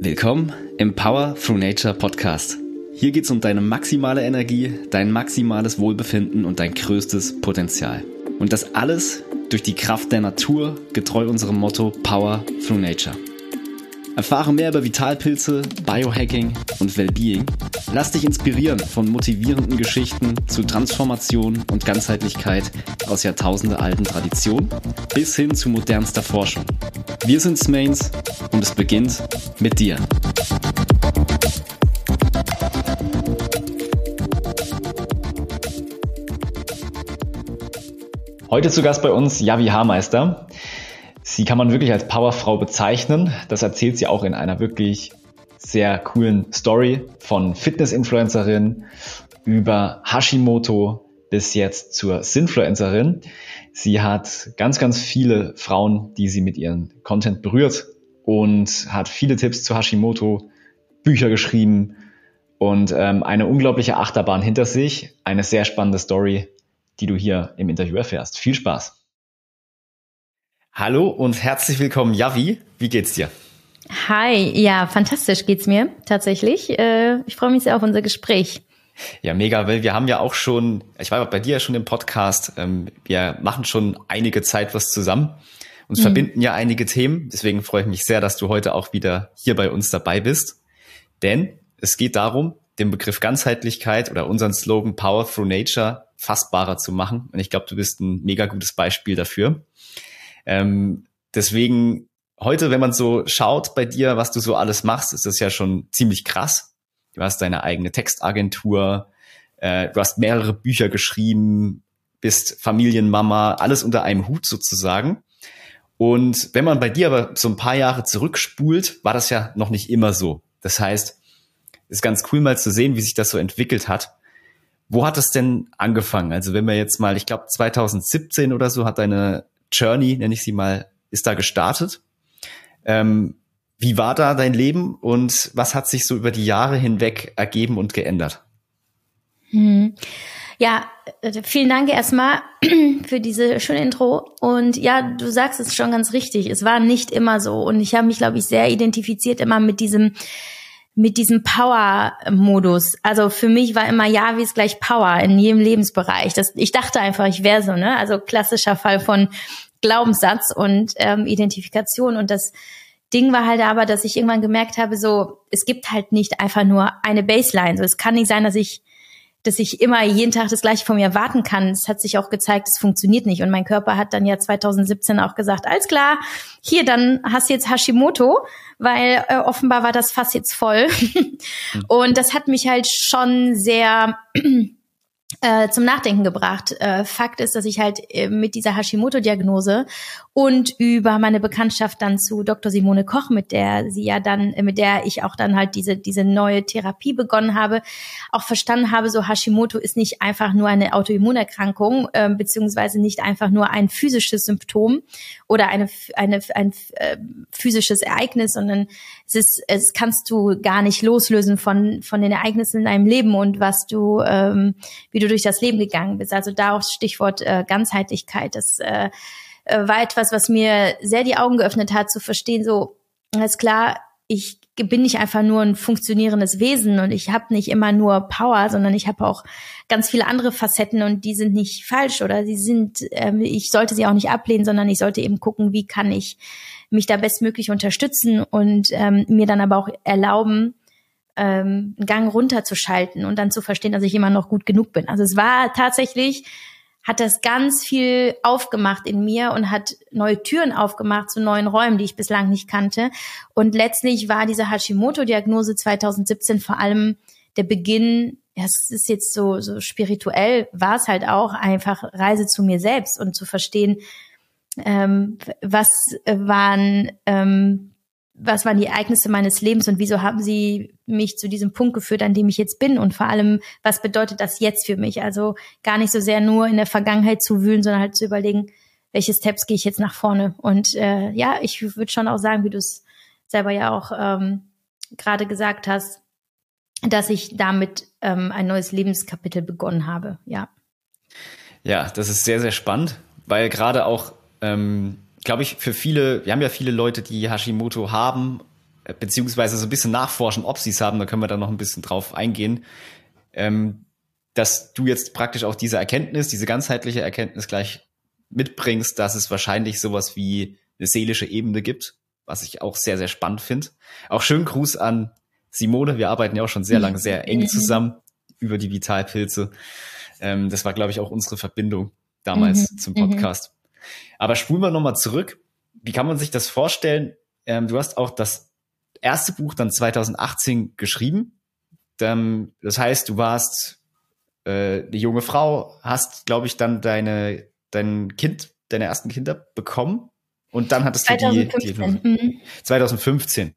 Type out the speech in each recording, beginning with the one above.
Willkommen im Power Through Nature Podcast. Hier geht es um deine maximale Energie, dein maximales Wohlbefinden und dein größtes Potenzial. Und das alles durch die Kraft der Natur, getreu unserem Motto Power Through Nature. Erfahre mehr über Vitalpilze, Biohacking und Wellbeing. Lass dich inspirieren von motivierenden Geschichten zu Transformation und Ganzheitlichkeit aus jahrtausendealten Traditionen bis hin zu modernster Forschung. Wir sind Smains und es beginnt mit dir. Heute zu Gast bei uns Javi Haarmeister. Sie kann man wirklich als Powerfrau bezeichnen. Das erzählt sie auch in einer wirklich sehr coolen Story von Fitness-Influencerin über Hashimoto bis jetzt zur Sinfluencerin. Sie hat ganz, ganz viele Frauen, die sie mit ihrem Content berührt und hat viele Tipps zu Hashimoto, Bücher geschrieben und ähm, eine unglaubliche Achterbahn hinter sich. Eine sehr spannende Story, die du hier im Interview erfährst. Viel Spaß! Hallo und herzlich willkommen, Javi. Wie geht's dir? Hi, ja, fantastisch geht's mir tatsächlich. Äh, ich freue mich sehr auf unser Gespräch. Ja, mega, weil wir haben ja auch schon, ich war bei dir ja schon im Podcast, ähm, wir machen schon einige Zeit was zusammen. Uns mhm. verbinden ja einige Themen. Deswegen freue ich mich sehr, dass du heute auch wieder hier bei uns dabei bist. Denn es geht darum, den Begriff Ganzheitlichkeit oder unseren Slogan Power Through Nature fassbarer zu machen. Und ich glaube, du bist ein mega gutes Beispiel dafür. Ähm, deswegen heute, wenn man so schaut bei dir, was du so alles machst, ist das ja schon ziemlich krass. Du hast deine eigene Textagentur, äh, du hast mehrere Bücher geschrieben, bist Familienmama, alles unter einem Hut sozusagen. Und wenn man bei dir aber so ein paar Jahre zurückspult, war das ja noch nicht immer so. Das heißt, ist ganz cool mal zu sehen, wie sich das so entwickelt hat. Wo hat es denn angefangen? Also wenn wir jetzt mal, ich glaube 2017 oder so hat deine Journey, nenne ich sie mal, ist da gestartet. Ähm, wie war da dein Leben und was hat sich so über die Jahre hinweg ergeben und geändert? Hm. Ja, äh, vielen Dank erstmal für diese schöne Intro. Und ja, du sagst es schon ganz richtig. Es war nicht immer so. Und ich habe mich, glaube ich, sehr identifiziert immer mit diesem mit diesem Power-Modus. Also für mich war immer ja, wie ist gleich Power in jedem Lebensbereich. Das, ich dachte einfach, ich wäre so, ne? Also klassischer Fall von Glaubenssatz und ähm, Identifikation. Und das Ding war halt aber, dass ich irgendwann gemerkt habe, so, es gibt halt nicht einfach nur eine Baseline. So, es kann nicht sein, dass ich dass ich immer jeden Tag das Gleiche von mir erwarten kann. Es hat sich auch gezeigt, es funktioniert nicht. Und mein Körper hat dann ja 2017 auch gesagt, alles klar, hier, dann hast du jetzt Hashimoto, weil äh, offenbar war das Fass jetzt voll. Und das hat mich halt schon sehr äh, zum Nachdenken gebracht. Äh, Fakt ist, dass ich halt äh, mit dieser Hashimoto-Diagnose und über meine Bekanntschaft dann zu Dr. Simone Koch, mit der sie ja dann, mit der ich auch dann halt diese diese neue Therapie begonnen habe, auch verstanden habe, so Hashimoto ist nicht einfach nur eine Autoimmunerkrankung äh, beziehungsweise nicht einfach nur ein physisches Symptom oder eine eine ein äh, physisches Ereignis, sondern es ist es kannst du gar nicht loslösen von von den Ereignissen in deinem Leben und was du ähm, wie du durch das Leben gegangen bist. Also da auch Stichwort äh, Ganzheitlichkeit. Das äh, war etwas, was mir sehr die Augen geöffnet hat, zu verstehen, so, alles klar, ich bin nicht einfach nur ein funktionierendes Wesen und ich habe nicht immer nur Power, sondern ich habe auch ganz viele andere Facetten und die sind nicht falsch oder sie sind, äh, ich sollte sie auch nicht ablehnen, sondern ich sollte eben gucken, wie kann ich mich da bestmöglich unterstützen und ähm, mir dann aber auch erlauben, ähm, einen Gang runterzuschalten und dann zu verstehen, dass ich immer noch gut genug bin. Also es war tatsächlich, hat das ganz viel aufgemacht in mir und hat neue Türen aufgemacht zu neuen Räumen, die ich bislang nicht kannte. Und letztlich war diese Hashimoto-Diagnose 2017 vor allem der Beginn ja, es ist jetzt so, so spirituell, war es halt auch einfach Reise zu mir selbst und zu verstehen, ähm, was waren ähm, was waren die Ereignisse meines Lebens und wieso haben sie mich zu diesem Punkt geführt, an dem ich jetzt bin und vor allem, was bedeutet das jetzt für mich? Also gar nicht so sehr nur in der Vergangenheit zu wühlen, sondern halt zu überlegen, welche Steps gehe ich jetzt nach vorne? Und äh, ja, ich würde schon auch sagen, wie du es selber ja auch ähm, gerade gesagt hast, dass ich damit ähm, ein neues Lebenskapitel begonnen habe, ja. Ja, das ist sehr, sehr spannend, weil gerade auch ähm, glaube ich, für viele, wir haben ja viele Leute, die Hashimoto haben, äh, beziehungsweise so ein bisschen nachforschen, ob sie es haben, da können wir dann noch ein bisschen drauf eingehen, ähm, dass du jetzt praktisch auch diese Erkenntnis, diese ganzheitliche Erkenntnis gleich mitbringst, dass es wahrscheinlich sowas wie eine seelische Ebene gibt, was ich auch sehr, sehr spannend finde. Auch schönen Gruß an Simone, wir arbeiten ja auch schon sehr lange sehr eng mhm. zusammen über die Vitalpilze. Ähm, das war, glaube ich, auch unsere Verbindung damals mhm. zum mhm. Aber spulen wir nochmal zurück. Wie kann man sich das vorstellen? Ähm, du hast auch das erste Buch dann 2018 geschrieben. Ähm, das heißt, du warst äh, eine junge Frau, hast, glaube ich, dann deine, dein Kind, deine ersten Kinder bekommen. Und dann hattest 2015. du die, die 2015. Mhm.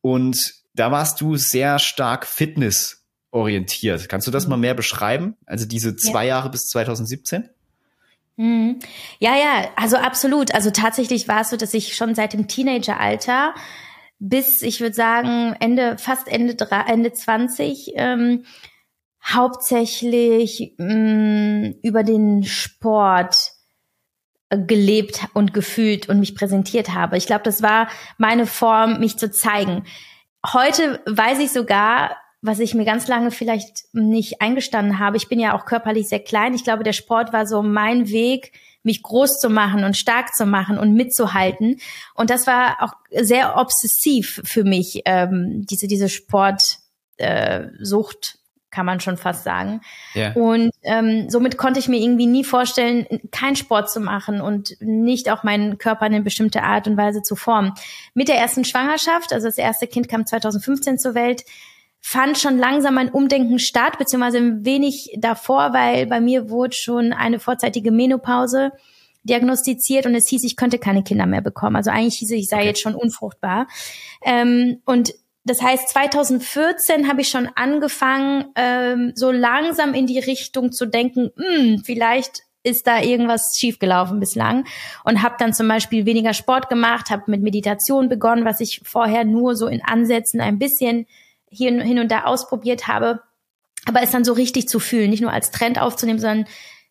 Und da warst du sehr stark fitnessorientiert. Kannst du das mhm. mal mehr beschreiben? Also diese zwei ja. Jahre bis 2017? Mhm. Ja, ja, also absolut. Also tatsächlich war es so, dass ich schon seit dem Teenageralter bis, ich würde sagen, Ende, fast Ende, Ende 20, ähm, hauptsächlich mh, mm, über den Sport gelebt und gefühlt und mich präsentiert habe. Ich glaube, das war meine Form, mich zu zeigen. Heute weiß ich sogar, was ich mir ganz lange vielleicht nicht eingestanden habe. Ich bin ja auch körperlich sehr klein. Ich glaube, der Sport war so mein Weg, mich groß zu machen und stark zu machen und mitzuhalten. Und das war auch sehr obsessiv für mich, ähm, diese, diese Sportsucht. Äh, Sucht, kann man schon fast sagen. Yeah. Und ähm, somit konnte ich mir irgendwie nie vorstellen, keinen Sport zu machen und nicht auch meinen Körper in eine bestimmte Art und Weise zu formen. Mit der ersten Schwangerschaft, also das erste Kind kam 2015 zur Welt, fand schon langsam ein Umdenken statt, beziehungsweise ein wenig davor, weil bei mir wurde schon eine vorzeitige Menopause diagnostiziert und es hieß, ich könnte keine Kinder mehr bekommen. Also eigentlich hieß es, ich sei okay. jetzt schon unfruchtbar. Ähm, und das heißt, 2014 habe ich schon angefangen, ähm, so langsam in die Richtung zu denken, mh, hm, vielleicht ist da irgendwas schiefgelaufen bislang und habe dann zum Beispiel weniger Sport gemacht, habe mit Meditation begonnen, was ich vorher nur so in Ansätzen ein bisschen hier hin und da ausprobiert habe, aber es dann so richtig zu fühlen, nicht nur als Trend aufzunehmen, sondern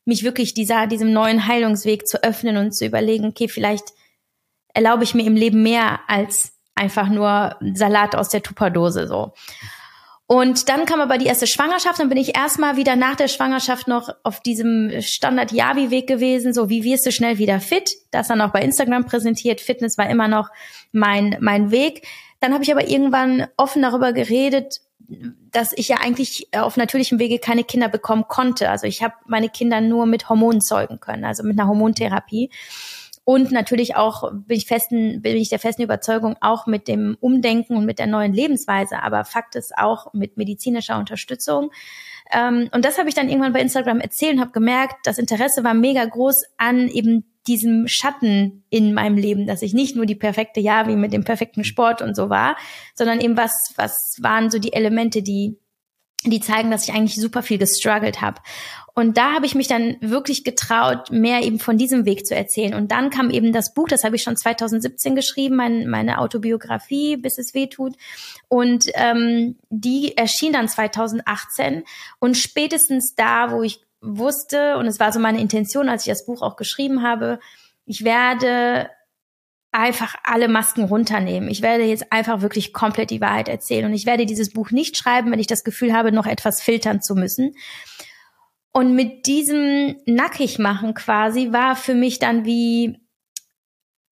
mich wirklich dieser, diesem neuen Heilungsweg zu öffnen und zu überlegen, okay, vielleicht erlaube ich mir im Leben mehr als einfach nur Salat aus der Tupperdose so. Und dann kam aber die erste Schwangerschaft, dann bin ich erstmal wieder nach der Schwangerschaft noch auf diesem Standard-Javi-Weg gewesen, so wie wirst du schnell wieder fit? Das dann auch bei Instagram präsentiert. Fitness war immer noch mein, mein Weg. Dann habe ich aber irgendwann offen darüber geredet, dass ich ja eigentlich auf natürlichem Wege keine Kinder bekommen konnte. Also ich habe meine Kinder nur mit Hormonen zeugen können, also mit einer Hormontherapie. Und natürlich auch bin ich festen, bin ich der festen Überzeugung auch mit dem Umdenken und mit der neuen Lebensweise. Aber Fakt ist auch mit medizinischer Unterstützung. Ähm, und das habe ich dann irgendwann bei Instagram erzählt und habe gemerkt, das Interesse war mega groß an eben diesem Schatten in meinem Leben, dass ich nicht nur die perfekte Javi mit dem perfekten Sport und so war, sondern eben was, was waren so die Elemente, die, die zeigen, dass ich eigentlich super viel gestruggelt habe. Und da habe ich mich dann wirklich getraut, mehr eben von diesem Weg zu erzählen. Und dann kam eben das Buch, das habe ich schon 2017 geschrieben, mein, meine Autobiografie, bis es weh tut. Und ähm, die erschien dann 2018. Und spätestens da, wo ich wusste, und es war so meine Intention, als ich das Buch auch geschrieben habe, ich werde einfach alle Masken runternehmen. Ich werde jetzt einfach wirklich komplett die Wahrheit erzählen. Und ich werde dieses Buch nicht schreiben, wenn ich das Gefühl habe, noch etwas filtern zu müssen. Und mit diesem Nackigmachen quasi war für mich dann wie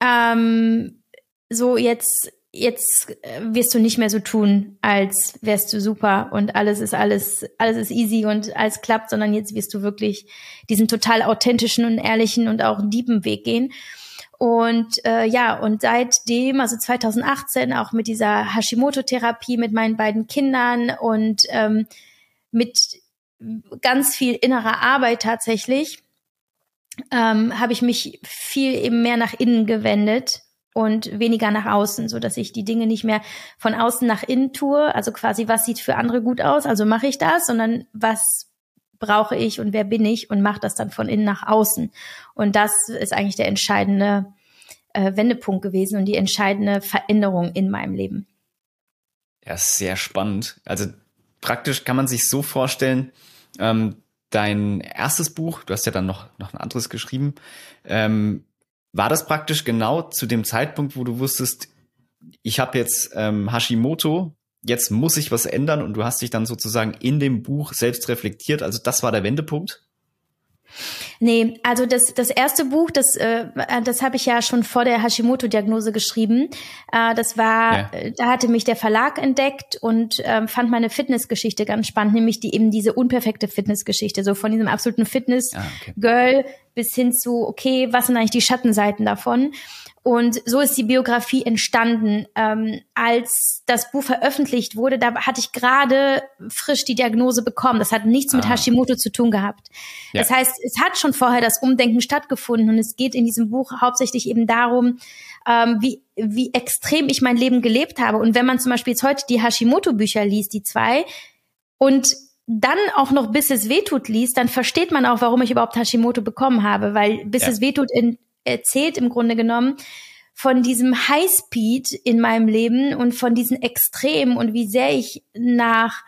ähm, so jetzt jetzt äh, wirst du nicht mehr so tun, als wärst du super und alles ist alles, alles ist easy und alles klappt, sondern jetzt wirst du wirklich diesen total authentischen und ehrlichen und auch dieben Weg gehen. Und äh, ja, und seitdem, also 2018, auch mit dieser Hashimoto-Therapie mit meinen beiden Kindern und ähm, mit ganz viel innerer Arbeit tatsächlich, ähm, habe ich mich viel eben mehr nach innen gewendet und weniger nach außen, so dass ich die Dinge nicht mehr von außen nach innen tue, also quasi was sieht für andere gut aus, also mache ich das, sondern was brauche ich und wer bin ich und mache das dann von innen nach außen. Und das ist eigentlich der entscheidende äh, Wendepunkt gewesen und die entscheidende Veränderung in meinem Leben. Ja, sehr spannend. Also praktisch kann man sich so vorstellen, ähm, dein erstes Buch, du hast ja dann noch, noch ein anderes geschrieben, ähm, war das praktisch genau zu dem Zeitpunkt, wo du wusstest, ich habe jetzt ähm, Hashimoto, jetzt muss ich was ändern und du hast dich dann sozusagen in dem Buch selbst reflektiert. Also das war der Wendepunkt? Nee, also das, das erste Buch, das, äh, das habe ich ja schon vor der Hashimoto-Diagnose geschrieben. Äh, das war, ja. Äh, da hatte mich der Verlag entdeckt und äh, fand meine Fitnessgeschichte ganz spannend, nämlich die eben diese unperfekte Fitnessgeschichte, so von diesem absoluten Fitness-Girl ah, okay. bis hin zu, okay, was sind eigentlich die Schattenseiten davon? Und so ist die Biografie entstanden. Ähm, als das Buch veröffentlicht wurde, da hatte ich gerade frisch die Diagnose bekommen. Das hat nichts ah. mit Hashimoto zu tun gehabt. Ja. Das heißt, es hat schon vorher das Umdenken stattgefunden und es geht in diesem Buch hauptsächlich eben darum, ähm, wie, wie extrem ich mein Leben gelebt habe. Und wenn man zum Beispiel jetzt heute die Hashimoto-Bücher liest, die zwei, und dann auch noch bis es wehtut liest, dann versteht man auch, warum ich überhaupt Hashimoto bekommen habe, weil bis ja. es wehtut in, erzählt im Grunde genommen von diesem Highspeed in meinem Leben und von diesen Extremen und wie sehr ich nach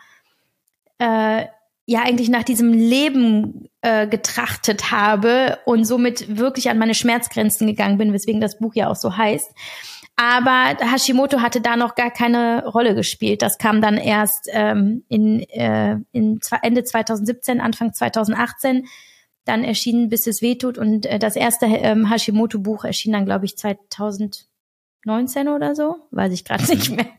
äh, ja eigentlich nach diesem Leben äh, getrachtet habe und somit wirklich an meine Schmerzgrenzen gegangen bin, weswegen das Buch ja auch so heißt. Aber Hashimoto hatte da noch gar keine Rolle gespielt. Das kam dann erst ähm, in, äh, in Ende 2017, Anfang 2018 dann erschienen, bis es wehtut. Und äh, das erste ähm, Hashimoto-Buch erschien dann, glaube ich, 2019 oder so. Weiß ich gerade nicht mehr.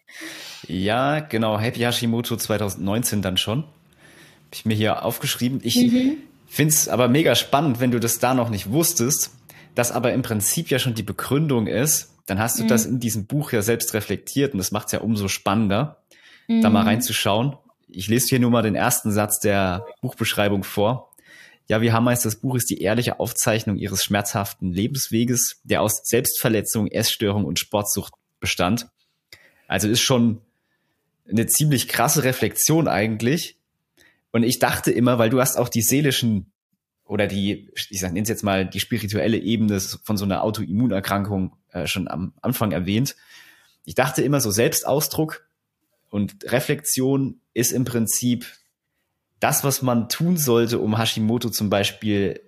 Ja, genau. Happy Hashimoto 2019 dann schon. Habe ich mir hier aufgeschrieben. Ich mhm. finde es aber mega spannend, wenn du das da noch nicht wusstest, dass aber im Prinzip ja schon die Begründung ist. Dann hast du mhm. das in diesem Buch ja selbst reflektiert und das macht es ja umso spannender, mhm. da mal reinzuschauen. Ich lese hier nur mal den ersten Satz der Buchbeschreibung vor. Ja, wie Hammer ist das Buch ist die ehrliche Aufzeichnung ihres schmerzhaften Lebensweges, der aus Selbstverletzung, Essstörung und Sportsucht bestand. Also ist schon eine ziemlich krasse Reflexion eigentlich. Und ich dachte immer, weil du hast auch die seelischen oder die, ich nenne es jetzt mal die spirituelle Ebene von so einer Autoimmunerkrankung äh, schon am Anfang erwähnt. Ich dachte immer so Selbstausdruck und Reflexion ist im Prinzip das, was man tun sollte, um Hashimoto zum Beispiel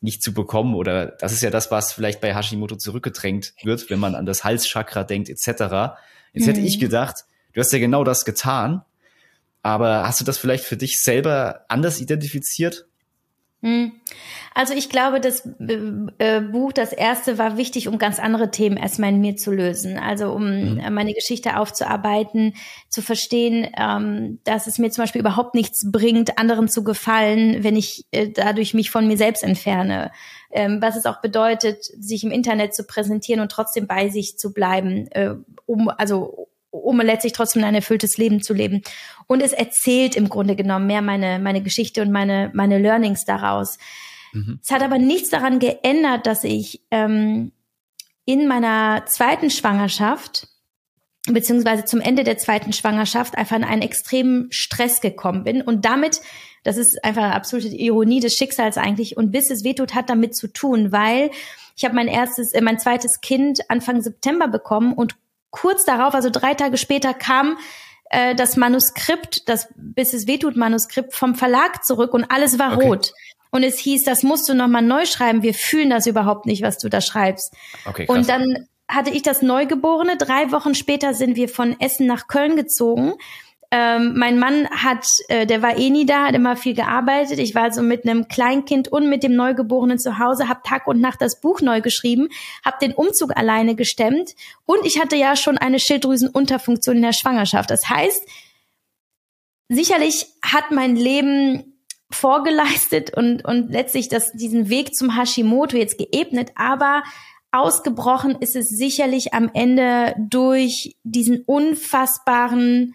nicht zu bekommen oder das ist ja das, was vielleicht bei Hashimoto zurückgedrängt wird, wenn man an das Halschakra denkt etc. Jetzt mhm. hätte ich mhm. gedacht, du hast ja genau das getan, aber hast du das vielleicht für dich selber anders identifiziert? Hm. Also ich glaube, das äh, äh, Buch, das erste, war wichtig, um ganz andere Themen erstmal in mir zu lösen. Also um mhm. meine Geschichte aufzuarbeiten, zu verstehen, ähm, dass es mir zum Beispiel überhaupt nichts bringt, anderen zu gefallen, wenn ich äh, dadurch mich von mir selbst entferne. Ähm, was es auch bedeutet, sich im Internet zu präsentieren und trotzdem bei sich zu bleiben, um also um letztlich trotzdem ein erfülltes Leben zu leben. Und es erzählt im Grunde genommen mehr meine, meine Geschichte und meine, meine Learnings daraus. Mhm. Es hat aber nichts daran geändert, dass ich ähm, in meiner zweiten Schwangerschaft beziehungsweise zum Ende der zweiten Schwangerschaft einfach in einen extremen Stress gekommen bin und damit, das ist einfach eine absolute Ironie des Schicksals eigentlich und bis es wehtut hat damit zu tun, weil ich habe mein erstes, äh, mein zweites Kind Anfang September bekommen und kurz darauf, also drei Tage später, kam äh, das Manuskript, das Bis es wehtut Manuskript vom Verlag zurück und alles war okay. rot. Und es hieß, das musst du nochmal neu schreiben. Wir fühlen das überhaupt nicht, was du da schreibst. Okay, krass. Und dann hatte ich das Neugeborene. Drei Wochen später sind wir von Essen nach Köln gezogen. Ähm, mein Mann hat, äh, der war eh nie da, hat immer viel gearbeitet. Ich war also mit einem Kleinkind und mit dem Neugeborenen zu Hause, habe Tag und Nacht das Buch neu geschrieben, habe den Umzug alleine gestemmt und ich hatte ja schon eine Schilddrüsenunterfunktion in der Schwangerschaft. Das heißt, sicherlich hat mein Leben vorgeleistet und, und letztlich das, diesen Weg zum Hashimoto jetzt geebnet, aber ausgebrochen ist es sicherlich am Ende durch diesen unfassbaren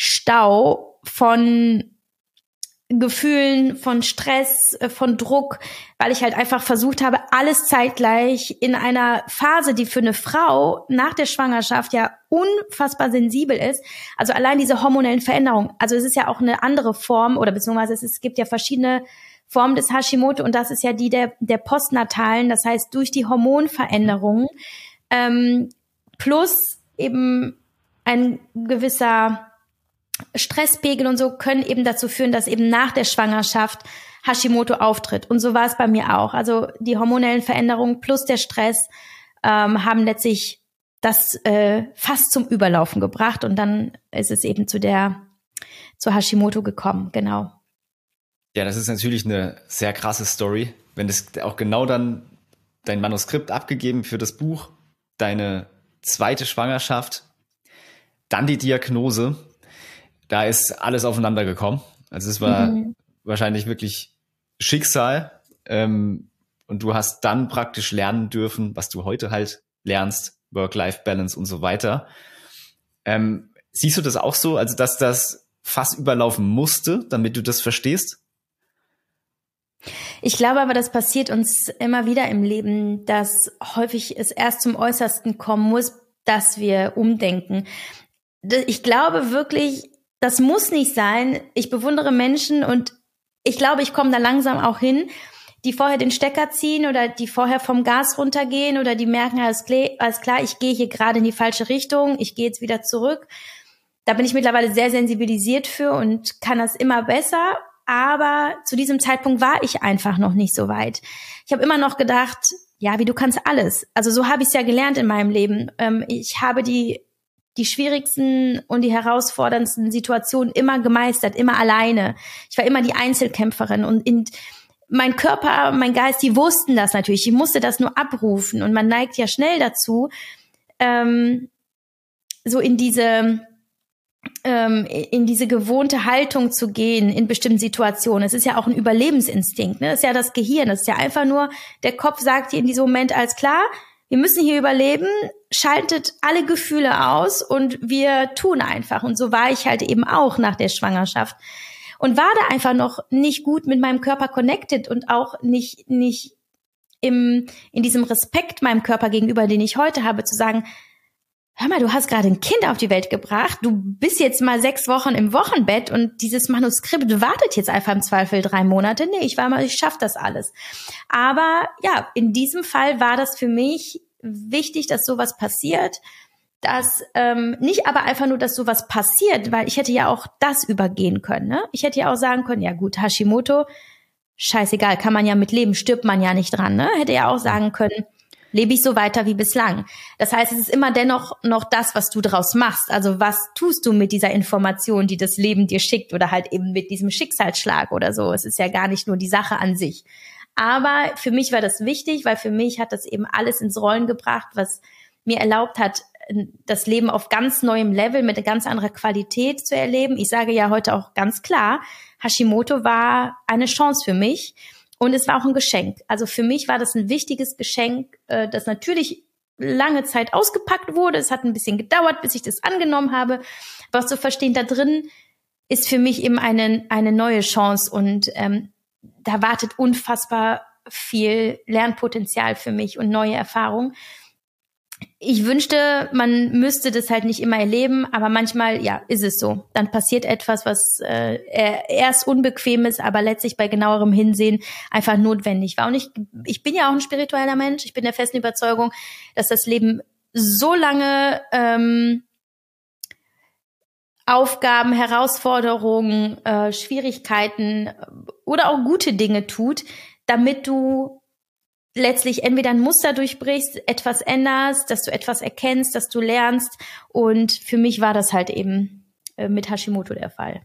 Stau von Gefühlen, von Stress, äh, von Druck, weil ich halt einfach versucht habe, alles zeitgleich in einer Phase, die für eine Frau nach der Schwangerschaft ja unfassbar sensibel ist. Also allein diese hormonellen Veränderungen. Also es ist ja auch eine andere Form oder beziehungsweise es, es gibt ja verschiedene Formen des Hashimoto und das ist ja die der, der postnatalen. Das heißt, durch die Hormonveränderungen ähm, plus eben ein gewisser Stresspegel und so können eben dazu führen, dass eben nach der Schwangerschaft Hashimoto auftritt. Und so war es bei mir auch. Also die hormonellen Veränderungen plus der Stress ähm, haben letztlich das äh, fast zum Überlaufen gebracht und dann ist es eben zu der zu Hashimoto gekommen, genau. Ja, das ist natürlich eine sehr krasse Story, wenn das auch genau dann dein Manuskript abgegeben für das Buch, deine zweite Schwangerschaft, dann die Diagnose, da ist alles aufeinander gekommen. Also es war mhm. wahrscheinlich wirklich Schicksal. Ähm, und du hast dann praktisch lernen dürfen, was du heute halt lernst, Work-Life-Balance und so weiter. Ähm, siehst du das auch so, also dass das fast überlaufen musste, damit du das verstehst? Ich glaube aber, das passiert uns immer wieder im Leben, dass häufig es erst zum Äußersten kommen muss, dass wir umdenken. Ich glaube wirklich, das muss nicht sein. Ich bewundere Menschen und ich glaube, ich komme da langsam auch hin, die vorher den Stecker ziehen oder die vorher vom Gas runtergehen oder die merken, alles klar, ich gehe hier gerade in die falsche Richtung, ich gehe jetzt wieder zurück. Da bin ich mittlerweile sehr sensibilisiert für und kann das immer besser. Aber zu diesem Zeitpunkt war ich einfach noch nicht so weit. Ich habe immer noch gedacht, ja, wie du kannst alles. Also so habe ich es ja gelernt in meinem Leben. Ähm, ich habe die die schwierigsten und die herausforderndsten Situationen immer gemeistert, immer alleine. Ich war immer die Einzelkämpferin und in, mein Körper, mein Geist, die wussten das natürlich. Ich musste das nur abrufen und man neigt ja schnell dazu, ähm, so in diese ähm, in diese gewohnte Haltung zu gehen in bestimmten Situationen. Es ist ja auch ein Überlebensinstinkt. Ne? Das ist ja das Gehirn. Das ist ja einfach nur, der Kopf sagt dir in diesem Moment als klar, wir müssen hier überleben, schaltet alle Gefühle aus und wir tun einfach. Und so war ich halt eben auch nach der Schwangerschaft und war da einfach noch nicht gut mit meinem Körper connected und auch nicht, nicht im, in diesem Respekt meinem Körper gegenüber, den ich heute habe, zu sagen, hör mal, du hast gerade ein Kind auf die Welt gebracht, du bist jetzt mal sechs Wochen im Wochenbett und dieses Manuskript wartet jetzt einfach im Zweifel drei Monate. Nee, ich war mal, ich schaff das alles. Aber ja, in diesem Fall war das für mich wichtig, dass sowas passiert, dass ähm, nicht aber einfach nur, dass sowas passiert, weil ich hätte ja auch das übergehen können. Ne? Ich hätte ja auch sagen können, ja gut, Hashimoto, scheißegal, kann man ja mit leben, stirbt man ja nicht dran. Ne? Hätte ja auch sagen können, lebe ich so weiter wie bislang. Das heißt, es ist immer dennoch noch das, was du draus machst. Also was tust du mit dieser Information, die das Leben dir schickt oder halt eben mit diesem Schicksalsschlag oder so. Es ist ja gar nicht nur die Sache an sich. Aber für mich war das wichtig, weil für mich hat das eben alles ins Rollen gebracht, was mir erlaubt hat, das Leben auf ganz neuem Level mit ganz anderer Qualität zu erleben. Ich sage ja heute auch ganz klar, Hashimoto war eine Chance für mich und es war auch ein Geschenk. Also für mich war das ein wichtiges Geschenk, äh, das natürlich lange Zeit ausgepackt wurde. Es hat ein bisschen gedauert, bis ich das angenommen habe. Aber zu verstehen, da drin ist für mich eben eine, eine neue Chance und ähm, da wartet unfassbar viel Lernpotenzial für mich und neue Erfahrungen ich wünschte, man müsste das halt nicht immer erleben, aber manchmal, ja, ist es so. Dann passiert etwas, was äh, erst unbequem ist, aber letztlich bei genauerem Hinsehen einfach notwendig war. Und ich, ich bin ja auch ein spiritueller Mensch. Ich bin der festen Überzeugung, dass das Leben so lange ähm, Aufgaben, Herausforderungen, äh, Schwierigkeiten oder auch gute Dinge tut, damit du letztlich entweder ein Muster durchbrichst, etwas änderst, dass du etwas erkennst, dass du lernst. Und für mich war das halt eben äh, mit Hashimoto der Fall.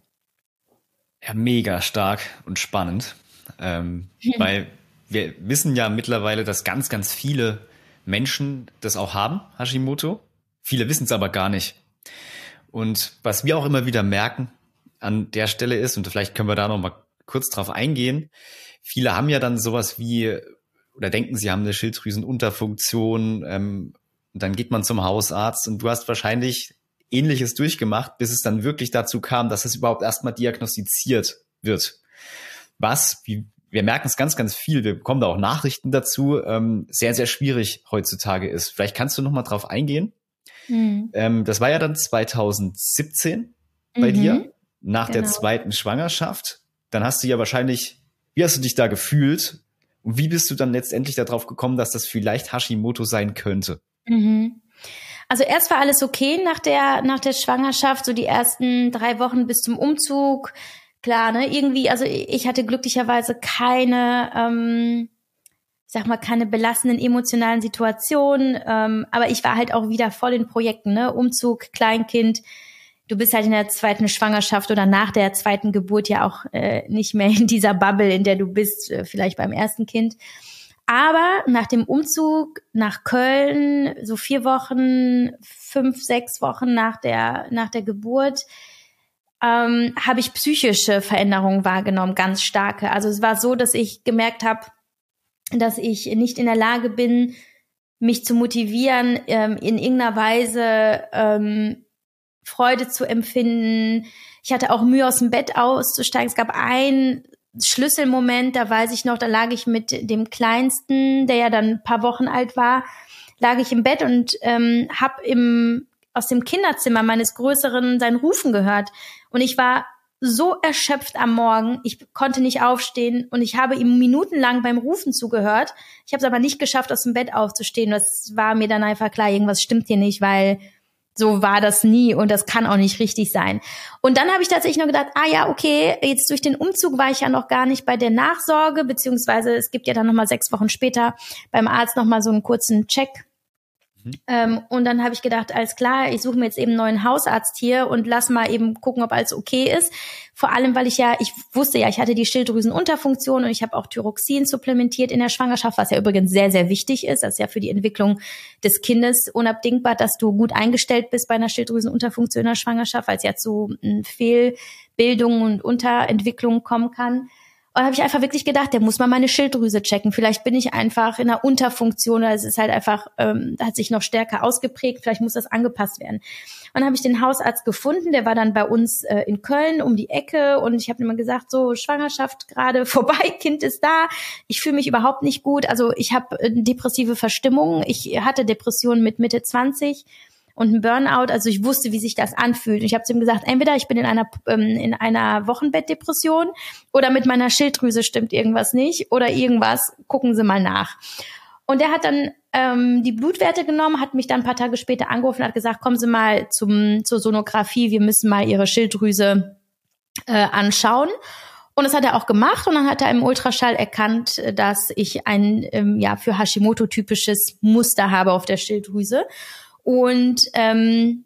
Ja, mega stark und spannend, ähm, hm. weil wir wissen ja mittlerweile, dass ganz, ganz viele Menschen das auch haben, Hashimoto. Viele wissen es aber gar nicht. Und was wir auch immer wieder merken an der Stelle ist, und vielleicht können wir da noch mal kurz drauf eingehen, viele haben ja dann sowas wie oder denken, sie haben eine Schilddrüsenunterfunktion, ähm, dann geht man zum Hausarzt und du hast wahrscheinlich ähnliches durchgemacht, bis es dann wirklich dazu kam, dass es überhaupt erstmal diagnostiziert wird. Was, wie, wir merken es ganz, ganz viel, wir bekommen da auch Nachrichten dazu, ähm, sehr, sehr schwierig heutzutage ist. Vielleicht kannst du noch mal drauf eingehen. Mhm. Ähm, das war ja dann 2017 bei mhm. dir, nach genau. der zweiten Schwangerschaft. Dann hast du ja wahrscheinlich, wie hast du dich da gefühlt? Und wie bist du dann letztendlich darauf gekommen, dass das vielleicht Hashimoto sein könnte? Mhm. Also erst war alles okay nach der, nach der Schwangerschaft, so die ersten drei Wochen bis zum Umzug. Klar, ne, irgendwie, also ich hatte glücklicherweise keine, ähm, sag mal, keine belastenden emotionalen Situationen. Ähm, aber ich war halt auch wieder voll in Projekten, ne? Umzug, Kleinkind. Du bist halt in der zweiten Schwangerschaft oder nach der zweiten Geburt ja auch äh, nicht mehr in dieser Bubble, in der du bist, äh, vielleicht beim ersten Kind. Aber nach dem Umzug nach Köln, so vier Wochen, fünf, sechs Wochen nach der, nach der Geburt, ähm, habe ich psychische Veränderungen wahrgenommen, ganz starke. Also es war so, dass ich gemerkt habe, dass ich nicht in der Lage bin, mich zu motivieren, ähm, in irgendeiner Weise ähm, Freude zu empfinden. Ich hatte auch Mühe, aus dem Bett auszusteigen. Es gab einen Schlüsselmoment, da weiß ich noch, da lag ich mit dem Kleinsten, der ja dann ein paar Wochen alt war, lag ich im Bett und ähm, habe im aus dem Kinderzimmer meines Größeren sein Rufen gehört. Und ich war so erschöpft am Morgen. Ich konnte nicht aufstehen und ich habe ihm minutenlang beim Rufen zugehört. Ich habe es aber nicht geschafft, aus dem Bett aufzustehen. Das war mir dann einfach klar, irgendwas stimmt hier nicht, weil so war das nie und das kann auch nicht richtig sein. Und dann habe ich tatsächlich nur gedacht, ah ja, okay, jetzt durch den Umzug war ich ja noch gar nicht bei der Nachsorge, beziehungsweise es gibt ja dann nochmal sechs Wochen später beim Arzt nochmal so einen kurzen Check. Ähm, und dann habe ich gedacht, alles klar, ich suche mir jetzt eben einen neuen Hausarzt hier und lass mal eben gucken, ob alles okay ist. Vor allem, weil ich ja, ich wusste ja, ich hatte die Schilddrüsenunterfunktion und ich habe auch Thyroxin supplementiert in der Schwangerschaft, was ja übrigens sehr, sehr wichtig ist. Das ist ja für die Entwicklung des Kindes unabdingbar, dass du gut eingestellt bist bei einer Schilddrüsenunterfunktion in der Schwangerschaft, weil es ja zu hm, Fehlbildungen und Unterentwicklungen kommen kann. Und habe ich einfach wirklich gedacht, der muss mal meine Schilddrüse checken. Vielleicht bin ich einfach in einer Unterfunktion oder es ist halt einfach, ähm, hat sich noch stärker ausgeprägt. Vielleicht muss das angepasst werden. Und dann habe ich den Hausarzt gefunden, der war dann bei uns äh, in Köln um die Ecke und ich habe immer gesagt, so Schwangerschaft gerade vorbei, Kind ist da. Ich fühle mich überhaupt nicht gut. Also ich habe äh, depressive Verstimmung. Ich hatte Depressionen mit Mitte 20 und ein Burnout. Also ich wusste, wie sich das anfühlt. Und ich habe zu ihm gesagt, entweder ich bin in einer ähm, in einer Wochenbettdepression oder mit meiner Schilddrüse stimmt irgendwas nicht oder irgendwas. Gucken Sie mal nach. Und er hat dann ähm, die Blutwerte genommen, hat mich dann ein paar Tage später angerufen und hat gesagt, kommen Sie mal zum zur Sonographie, wir müssen mal Ihre Schilddrüse äh, anschauen. Und das hat er auch gemacht und dann hat er im Ultraschall erkannt, dass ich ein ähm, ja für Hashimoto typisches Muster habe auf der Schilddrüse und ähm,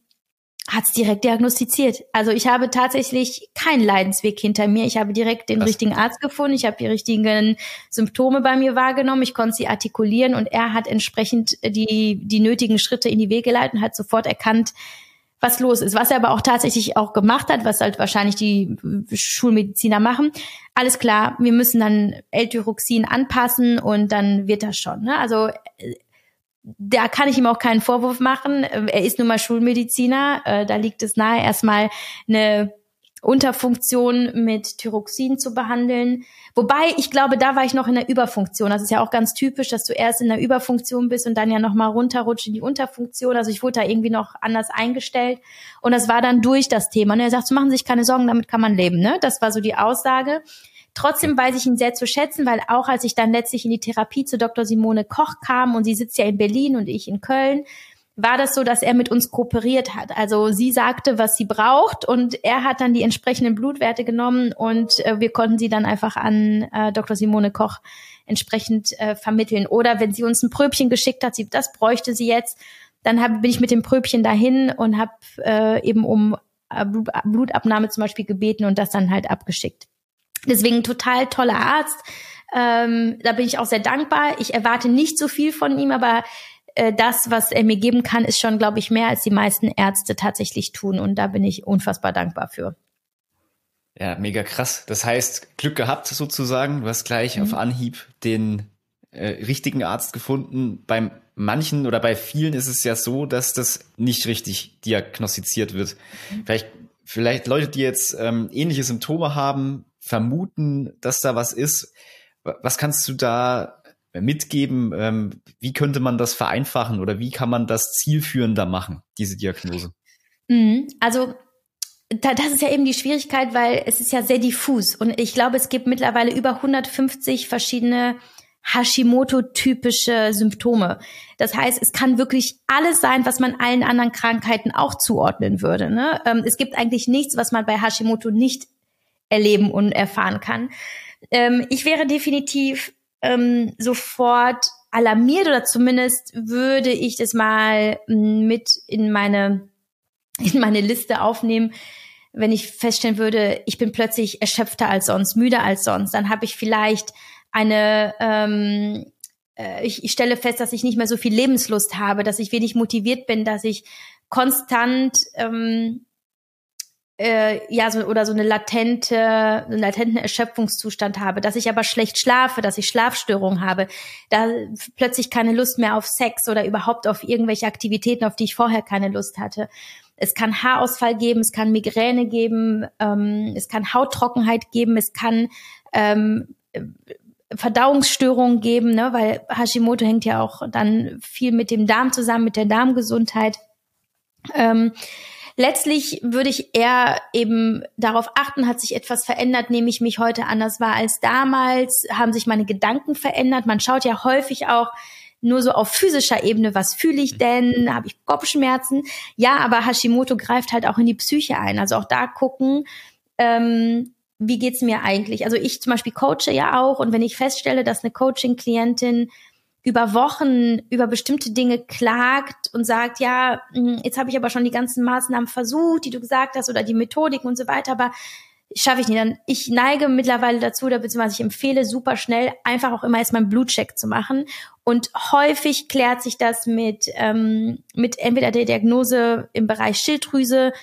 hat es direkt diagnostiziert. Also ich habe tatsächlich keinen Leidensweg hinter mir. Ich habe direkt den Was? richtigen Arzt gefunden. Ich habe die richtigen Symptome bei mir wahrgenommen. Ich konnte sie artikulieren und er hat entsprechend die, die nötigen Schritte in die Wege geleitet und hat sofort erkannt, was los ist. Was er aber auch tatsächlich auch gemacht hat, was halt wahrscheinlich die Schulmediziner machen. Alles klar, wir müssen dann L-Tyroxin anpassen und dann wird das schon. Ne? Also da kann ich ihm auch keinen Vorwurf machen. Er ist nun mal Schulmediziner. Äh, da liegt es nahe, erstmal eine Unterfunktion mit Thyroxin zu behandeln. Wobei, ich glaube, da war ich noch in der Überfunktion. Das ist ja auch ganz typisch, dass du erst in der Überfunktion bist und dann ja nochmal runterrutscht in die Unterfunktion. Also ich wurde da irgendwie noch anders eingestellt. Und das war dann durch das Thema. Und er sagt, so machen Sie sich keine Sorgen, damit kann man leben. Ne? Das war so die Aussage. Trotzdem weiß ich ihn sehr zu schätzen, weil auch als ich dann letztlich in die Therapie zu Dr. Simone Koch kam und sie sitzt ja in Berlin und ich in Köln, war das so, dass er mit uns kooperiert hat. Also sie sagte, was sie braucht und er hat dann die entsprechenden Blutwerte genommen und äh, wir konnten sie dann einfach an äh, Dr. Simone Koch entsprechend äh, vermitteln. Oder wenn sie uns ein Pröbchen geschickt hat, sie, das bräuchte sie jetzt, dann hab, bin ich mit dem Pröbchen dahin und habe äh, eben um äh, Blutabnahme zum Beispiel gebeten und das dann halt abgeschickt. Deswegen total toller Arzt. Ähm, da bin ich auch sehr dankbar. Ich erwarte nicht so viel von ihm, aber äh, das, was er mir geben kann, ist schon, glaube ich, mehr als die meisten Ärzte tatsächlich tun. Und da bin ich unfassbar dankbar für. Ja, mega krass. Das heißt, Glück gehabt sozusagen. Du hast gleich mhm. auf Anhieb den äh, richtigen Arzt gefunden. Beim manchen oder bei vielen ist es ja so, dass das nicht richtig diagnostiziert wird. Mhm. Vielleicht, vielleicht Leute, die jetzt ähm, ähnliche Symptome haben, vermuten, dass da was ist. Was kannst du da mitgeben? Ähm, wie könnte man das vereinfachen oder wie kann man das zielführender machen, diese Diagnose? Mhm. Also das ist ja eben die Schwierigkeit, weil es ist ja sehr diffus und ich glaube, es gibt mittlerweile über 150 verschiedene Hashimoto-typische Symptome. Das heißt, es kann wirklich alles sein, was man allen anderen Krankheiten auch zuordnen würde. Ne? Ähm, es gibt eigentlich nichts, was man bei Hashimoto nicht erleben und erfahren kann. Ähm, ich wäre definitiv ähm, sofort alarmiert oder zumindest würde ich das mal mit in meine in meine Liste aufnehmen, wenn ich feststellen würde, ich bin plötzlich erschöpfter als sonst, müder als sonst, dann habe ich vielleicht eine ähm, äh, ich, ich stelle fest, dass ich nicht mehr so viel Lebenslust habe, dass ich wenig motiviert bin, dass ich konstant ähm, äh, ja so oder so eine latente einen latenten Erschöpfungszustand habe, dass ich aber schlecht schlafe, dass ich Schlafstörungen habe, da plötzlich keine Lust mehr auf Sex oder überhaupt auf irgendwelche Aktivitäten, auf die ich vorher keine Lust hatte. Es kann Haarausfall geben, es kann Migräne geben, ähm, es kann Hauttrockenheit geben, es kann ähm, Verdauungsstörungen geben, ne, weil Hashimoto hängt ja auch dann viel mit dem Darm zusammen, mit der Darmgesundheit. Ähm, letztlich würde ich eher eben darauf achten, hat sich etwas verändert, nehme ich mich heute anders wahr als damals, haben sich meine Gedanken verändert. Man schaut ja häufig auch nur so auf physischer Ebene, was fühle ich denn? Habe ich Kopfschmerzen? Ja, aber Hashimoto greift halt auch in die Psyche ein. Also auch da gucken, ähm, wie geht's mir eigentlich? Also ich zum Beispiel coache ja auch und wenn ich feststelle, dass eine Coaching-Klientin über Wochen über bestimmte Dinge klagt und sagt, ja, hm, jetzt habe ich aber schon die ganzen Maßnahmen versucht, die du gesagt hast oder die Methodiken und so weiter, aber schaffe ich nicht. Dann ich neige mittlerweile dazu, oder beziehungsweise ich empfehle super schnell, einfach auch immer erstmal einen Blutcheck zu machen. Und häufig klärt sich das mit, ähm, mit entweder der Diagnose im Bereich Schilddrüse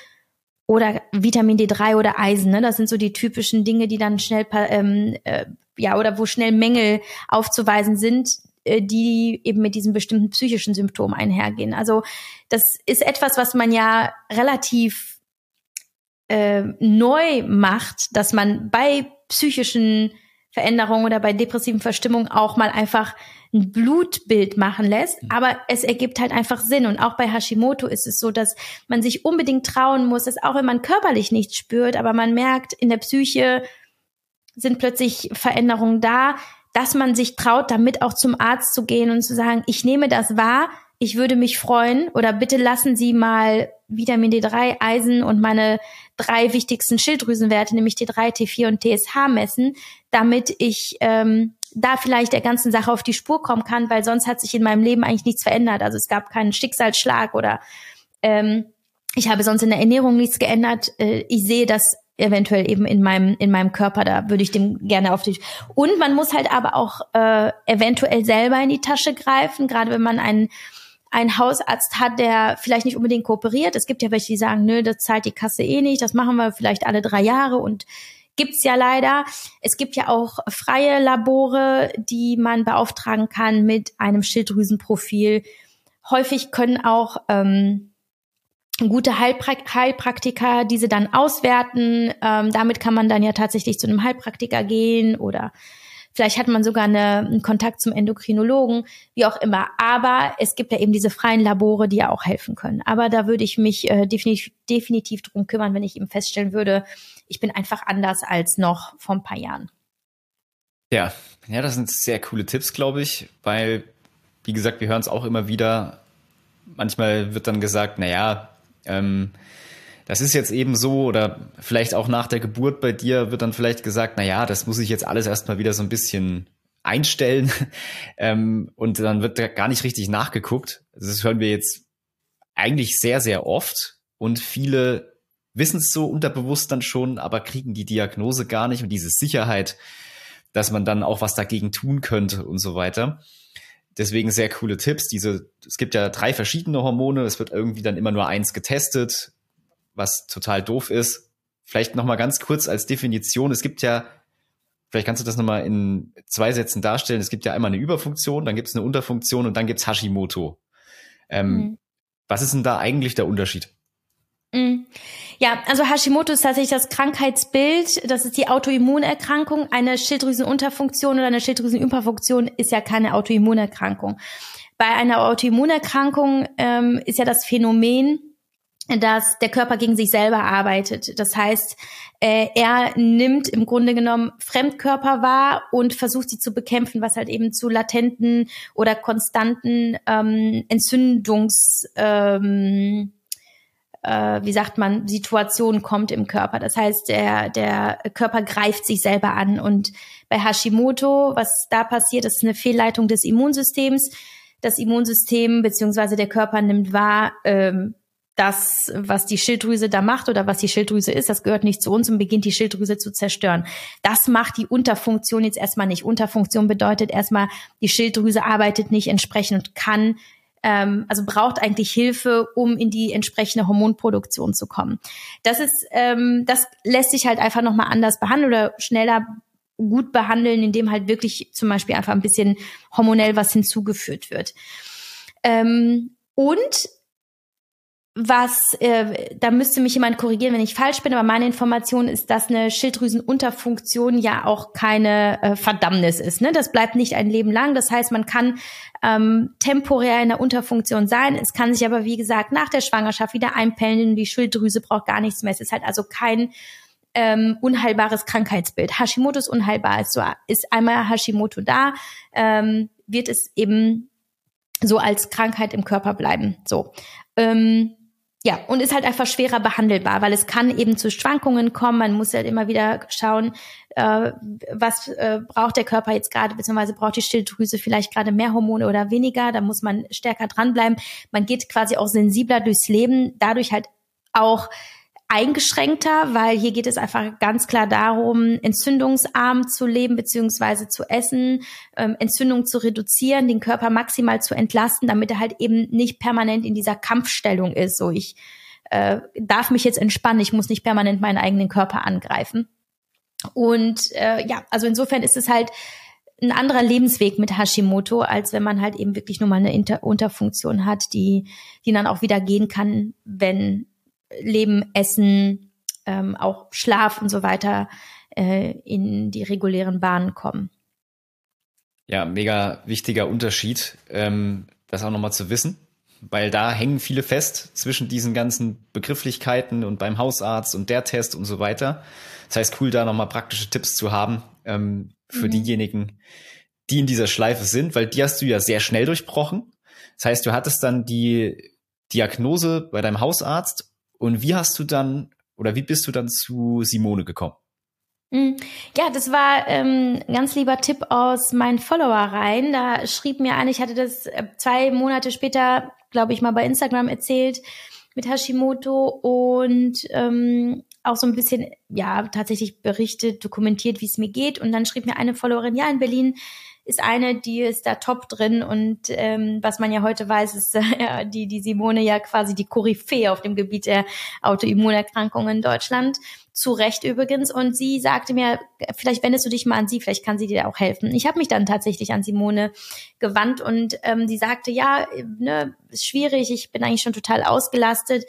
oder Vitamin D3 oder Eisen. Ne? Das sind so die typischen Dinge, die dann schnell, ähm, äh, ja, oder wo schnell Mängel aufzuweisen sind, die eben mit diesen bestimmten psychischen Symptomen einhergehen. Also das ist etwas, was man ja relativ äh, neu macht, dass man bei psychischen Veränderungen oder bei depressiven Verstimmungen auch mal einfach ein Blutbild machen lässt, mhm. aber es ergibt halt einfach Sinn. Und auch bei Hashimoto ist es so, dass man sich unbedingt trauen muss, dass auch wenn man körperlich nichts spürt, aber man merkt, in der Psyche sind plötzlich Veränderungen da, dass man sich traut, damit auch zum Arzt zu gehen und zu sagen, ich nehme das wahr, ich würde mich freuen oder bitte lassen Sie mal Vitamin D3, Eisen und meine drei wichtigsten Schilddrüsenwerte, nämlich T3, T4 und TSH messen, damit ich ähm, da vielleicht der ganzen Sache auf die Spur kommen kann, weil sonst hat sich in meinem Leben eigentlich nichts verändert. Also es gab keinen Schicksalsschlag oder ähm, ich habe sonst in der Ernährung nichts geändert. Äh, ich sehe das eventuell eben in meinem in meinem Körper da würde ich dem gerne auf die und man muss halt aber auch äh, eventuell selber in die Tasche greifen gerade wenn man einen einen Hausarzt hat, der vielleicht nicht unbedingt kooperiert. Es gibt ja welche, die sagen, nö, das zahlt die Kasse eh nicht, das machen wir vielleicht alle drei Jahre und gibt's ja leider. Es gibt ja auch freie Labore, die man beauftragen kann mit einem Schilddrüsenprofil. Häufig können auch ähm, gute Heilprak Heilpraktiker diese dann auswerten. Ähm, damit kann man dann ja tatsächlich zu einem Heilpraktiker gehen oder Vielleicht hat man sogar eine, einen Kontakt zum Endokrinologen, wie auch immer. Aber es gibt ja eben diese freien Labore, die ja auch helfen können. Aber da würde ich mich äh, definitiv, definitiv drum kümmern, wenn ich eben feststellen würde, ich bin einfach anders als noch vor ein paar Jahren. Ja, ja, das sind sehr coole Tipps, glaube ich, weil, wie gesagt, wir hören es auch immer wieder. Manchmal wird dann gesagt, na ja, ähm, das ist jetzt eben so oder vielleicht auch nach der Geburt bei dir wird dann vielleicht gesagt, na ja, das muss ich jetzt alles erstmal wieder so ein bisschen einstellen ähm, und dann wird da gar nicht richtig nachgeguckt. Also das hören wir jetzt eigentlich sehr, sehr oft und viele wissen es so unterbewusst dann schon, aber kriegen die Diagnose gar nicht und diese Sicherheit, dass man dann auch was dagegen tun könnte und so weiter. Deswegen sehr coole Tipps. Diese, es gibt ja drei verschiedene Hormone. Es wird irgendwie dann immer nur eins getestet was total doof ist. Vielleicht noch mal ganz kurz als Definition. Es gibt ja, vielleicht kannst du das noch mal in zwei Sätzen darstellen. Es gibt ja einmal eine Überfunktion, dann gibt es eine Unterfunktion und dann gibt es Hashimoto. Ähm, mhm. Was ist denn da eigentlich der Unterschied? Mhm. Ja, also Hashimoto ist tatsächlich das Krankheitsbild. Das ist die Autoimmunerkrankung. Eine Schilddrüsenunterfunktion oder eine Schilddrüsenüberfunktion ist ja keine Autoimmunerkrankung. Bei einer Autoimmunerkrankung ähm, ist ja das Phänomen, dass der Körper gegen sich selber arbeitet. Das heißt, äh, er nimmt im Grunde genommen Fremdkörper wahr und versucht sie zu bekämpfen, was halt eben zu latenten oder konstanten ähm, Entzündungs ähm, äh, wie sagt man, Situation kommt im Körper. Das heißt, der, der Körper greift sich selber an. Und bei Hashimoto, was da passiert, ist eine Fehlleitung des Immunsystems. Das Immunsystem beziehungsweise der Körper nimmt wahr, ähm, das, was die Schilddrüse da macht oder was die Schilddrüse ist, das gehört nicht zu uns und beginnt die Schilddrüse zu zerstören. Das macht die Unterfunktion jetzt erstmal nicht. Unterfunktion bedeutet erstmal, die Schilddrüse arbeitet nicht entsprechend und kann ähm, also braucht eigentlich Hilfe, um in die entsprechende Hormonproduktion zu kommen. Das ist, ähm, das lässt sich halt einfach nochmal anders behandeln oder schneller gut behandeln, indem halt wirklich zum Beispiel einfach ein bisschen hormonell was hinzugeführt wird. Ähm, und was, äh, da müsste mich jemand korrigieren, wenn ich falsch bin, aber meine Information ist, dass eine Schilddrüsenunterfunktion ja auch keine äh, Verdammnis ist. Ne? Das bleibt nicht ein Leben lang. Das heißt, man kann ähm, temporär in der Unterfunktion sein. Es kann sich aber, wie gesagt, nach der Schwangerschaft wieder einpendeln. Die Schilddrüse braucht gar nichts mehr. Es ist halt also kein ähm, unheilbares Krankheitsbild. Hashimoto ist unheilbar. Also ist einmal Hashimoto da, ähm, wird es eben so als Krankheit im Körper bleiben. So. Ähm, ja, und ist halt einfach schwerer behandelbar, weil es kann eben zu Schwankungen kommen. Man muss halt immer wieder schauen, äh, was äh, braucht der Körper jetzt gerade, beziehungsweise braucht die Schilddrüse vielleicht gerade mehr Hormone oder weniger. Da muss man stärker dranbleiben. Man geht quasi auch sensibler durchs Leben, dadurch halt auch eingeschränkter, weil hier geht es einfach ganz klar darum, entzündungsarm zu leben beziehungsweise zu essen, ähm, Entzündung zu reduzieren, den Körper maximal zu entlasten, damit er halt eben nicht permanent in dieser Kampfstellung ist. So, ich äh, darf mich jetzt entspannen, ich muss nicht permanent meinen eigenen Körper angreifen. Und äh, ja, also insofern ist es halt ein anderer Lebensweg mit Hashimoto, als wenn man halt eben wirklich nur mal eine Inter Unterfunktion hat, die, die dann auch wieder gehen kann, wenn Leben, Essen, ähm, auch Schlaf und so weiter äh, in die regulären Bahnen kommen. Ja, mega wichtiger Unterschied, ähm, das auch nochmal zu wissen, weil da hängen viele fest zwischen diesen ganzen Begrifflichkeiten und beim Hausarzt und der Test und so weiter. Das heißt, cool, da nochmal praktische Tipps zu haben ähm, für mhm. diejenigen, die in dieser Schleife sind, weil die hast du ja sehr schnell durchbrochen. Das heißt, du hattest dann die Diagnose bei deinem Hausarzt und wie hast du dann oder wie bist du dann zu Simone gekommen? Hm. Ja, das war ähm, ein ganz lieber Tipp aus meinen Follower-Reihen. Da schrieb mir ein, ich hatte das äh, zwei Monate später, glaube ich, mal bei Instagram erzählt mit Hashimoto und ähm, auch so ein bisschen, ja, tatsächlich berichtet, dokumentiert, wie es mir geht. Und dann schrieb mir eine Followerin, ja, in Berlin ist eine, die ist da top drin und ähm, was man ja heute weiß, ist äh, die, die Simone ja quasi die Koryphäe auf dem Gebiet der Autoimmunerkrankungen in Deutschland. Zu Recht übrigens. Und sie sagte mir, vielleicht wendest du dich mal an sie, vielleicht kann sie dir auch helfen. Ich habe mich dann tatsächlich an Simone gewandt und ähm, sie sagte, ja, ne, ist schwierig, ich bin eigentlich schon total ausgelastet.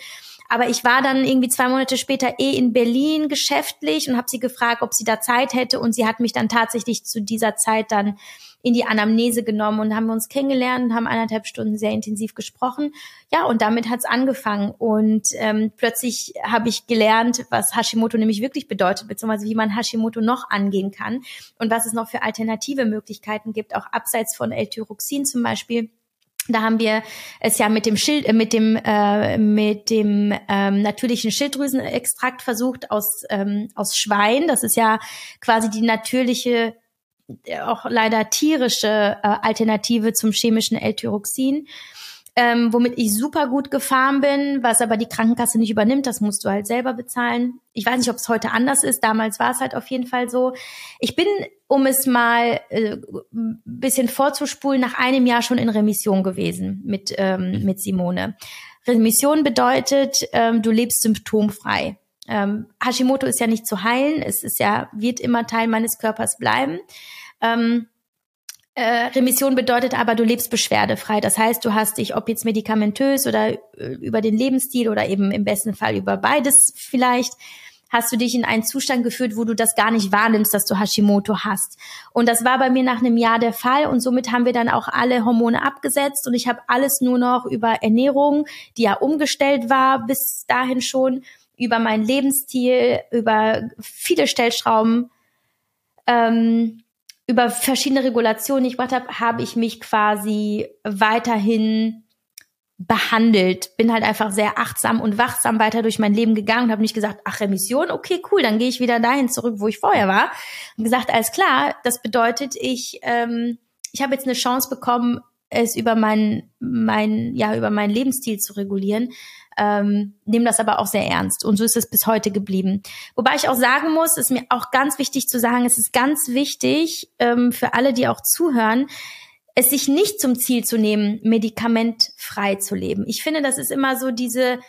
Aber ich war dann irgendwie zwei Monate später eh in Berlin geschäftlich und habe sie gefragt, ob sie da Zeit hätte. Und sie hat mich dann tatsächlich zu dieser Zeit dann in die Anamnese genommen und haben uns kennengelernt und haben eineinhalb Stunden sehr intensiv gesprochen. Ja, und damit hat's angefangen. Und ähm, plötzlich habe ich gelernt, was Hashimoto nämlich wirklich bedeutet, beziehungsweise wie man Hashimoto noch angehen kann und was es noch für alternative Möglichkeiten gibt, auch abseits von L-Tyroxin zum Beispiel da haben wir es ja mit dem Schild, äh, mit dem äh, mit dem ähm, natürlichen Schilddrüsenextrakt versucht aus ähm, aus Schwein. Das ist ja quasi die natürliche, äh, auch leider tierische äh, Alternative zum chemischen L-Tyroxin ähm, womit ich super gut gefahren bin, was aber die Krankenkasse nicht übernimmt, das musst du halt selber bezahlen. Ich weiß nicht, ob es heute anders ist, damals war es halt auf jeden Fall so. Ich bin, um es mal äh, ein bisschen vorzuspulen, nach einem Jahr schon in Remission gewesen mit, ähm, mhm. mit Simone. Remission bedeutet, ähm, du lebst symptomfrei. Ähm, Hashimoto ist ja nicht zu heilen, es ist ja, wird immer Teil meines Körpers bleiben. Ähm, äh, Remission bedeutet aber, du lebst beschwerdefrei. Das heißt, du hast dich, ob jetzt medikamentös oder äh, über den Lebensstil oder eben im besten Fall über beides vielleicht, hast du dich in einen Zustand geführt, wo du das gar nicht wahrnimmst, dass du Hashimoto hast. Und das war bei mir nach einem Jahr der Fall und somit haben wir dann auch alle Hormone abgesetzt und ich habe alles nur noch über Ernährung, die ja umgestellt war bis dahin schon, über meinen Lebensstil, über viele Stellschrauben ähm, über verschiedene Regulationen, die ich gemacht habe, habe ich mich quasi weiterhin behandelt. Bin halt einfach sehr achtsam und wachsam weiter durch mein Leben gegangen und habe nicht gesagt, ach Remission, okay, cool, dann gehe ich wieder dahin zurück, wo ich vorher war. Und gesagt, alles klar, das bedeutet, ich ähm, ich habe jetzt eine Chance bekommen, es über mein mein ja über meinen Lebensstil zu regulieren. Ähm, nehme das aber auch sehr ernst und so ist es bis heute geblieben. Wobei ich auch sagen muss, ist mir auch ganz wichtig zu sagen, es ist ganz wichtig ähm, für alle, die auch zuhören, es sich nicht zum Ziel zu nehmen, medikamentfrei zu leben. Ich finde, das ist immer so diese,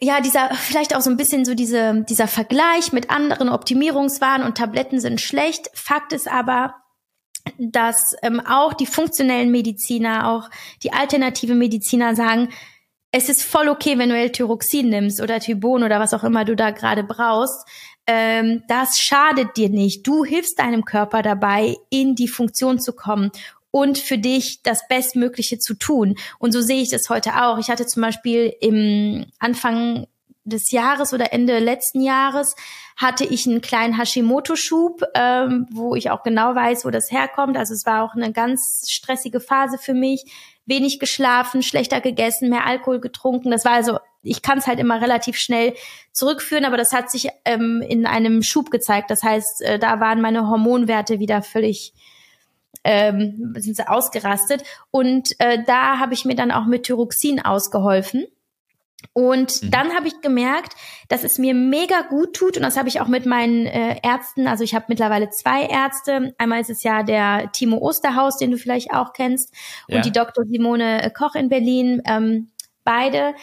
ja, dieser, vielleicht auch so ein bisschen so diese, dieser Vergleich mit anderen Optimierungswahn und Tabletten sind schlecht. Fakt ist aber, dass ähm, auch die funktionellen Mediziner, auch die alternative Mediziner sagen, es ist voll okay, wenn du L-Tyroxin nimmst oder Tybon oder was auch immer du da gerade brauchst ähm, das schadet dir nicht. Du hilfst deinem Körper dabei, in die Funktion zu kommen und für dich das Bestmögliche zu tun. Und so sehe ich das heute auch. Ich hatte zum Beispiel im Anfang des Jahres oder Ende letzten Jahres hatte ich einen kleinen Hashimoto-Schub, ähm, wo ich auch genau weiß, wo das herkommt. Also es war auch eine ganz stressige Phase für mich. Wenig geschlafen, schlechter gegessen, mehr Alkohol getrunken. Das war also ich kann es halt immer relativ schnell zurückführen, aber das hat sich ähm, in einem Schub gezeigt. Das heißt, äh, da waren meine Hormonwerte wieder völlig ähm, sind sie ausgerastet. Und äh, da habe ich mir dann auch mit Thyroxin ausgeholfen. Und mhm. dann habe ich gemerkt, dass es mir mega gut tut und das habe ich auch mit meinen äh, Ärzten, also ich habe mittlerweile zwei Ärzte. Einmal ist es ja der Timo Osterhaus, den du vielleicht auch kennst, und ja. die Dr. Simone Koch in Berlin. Ähm, beide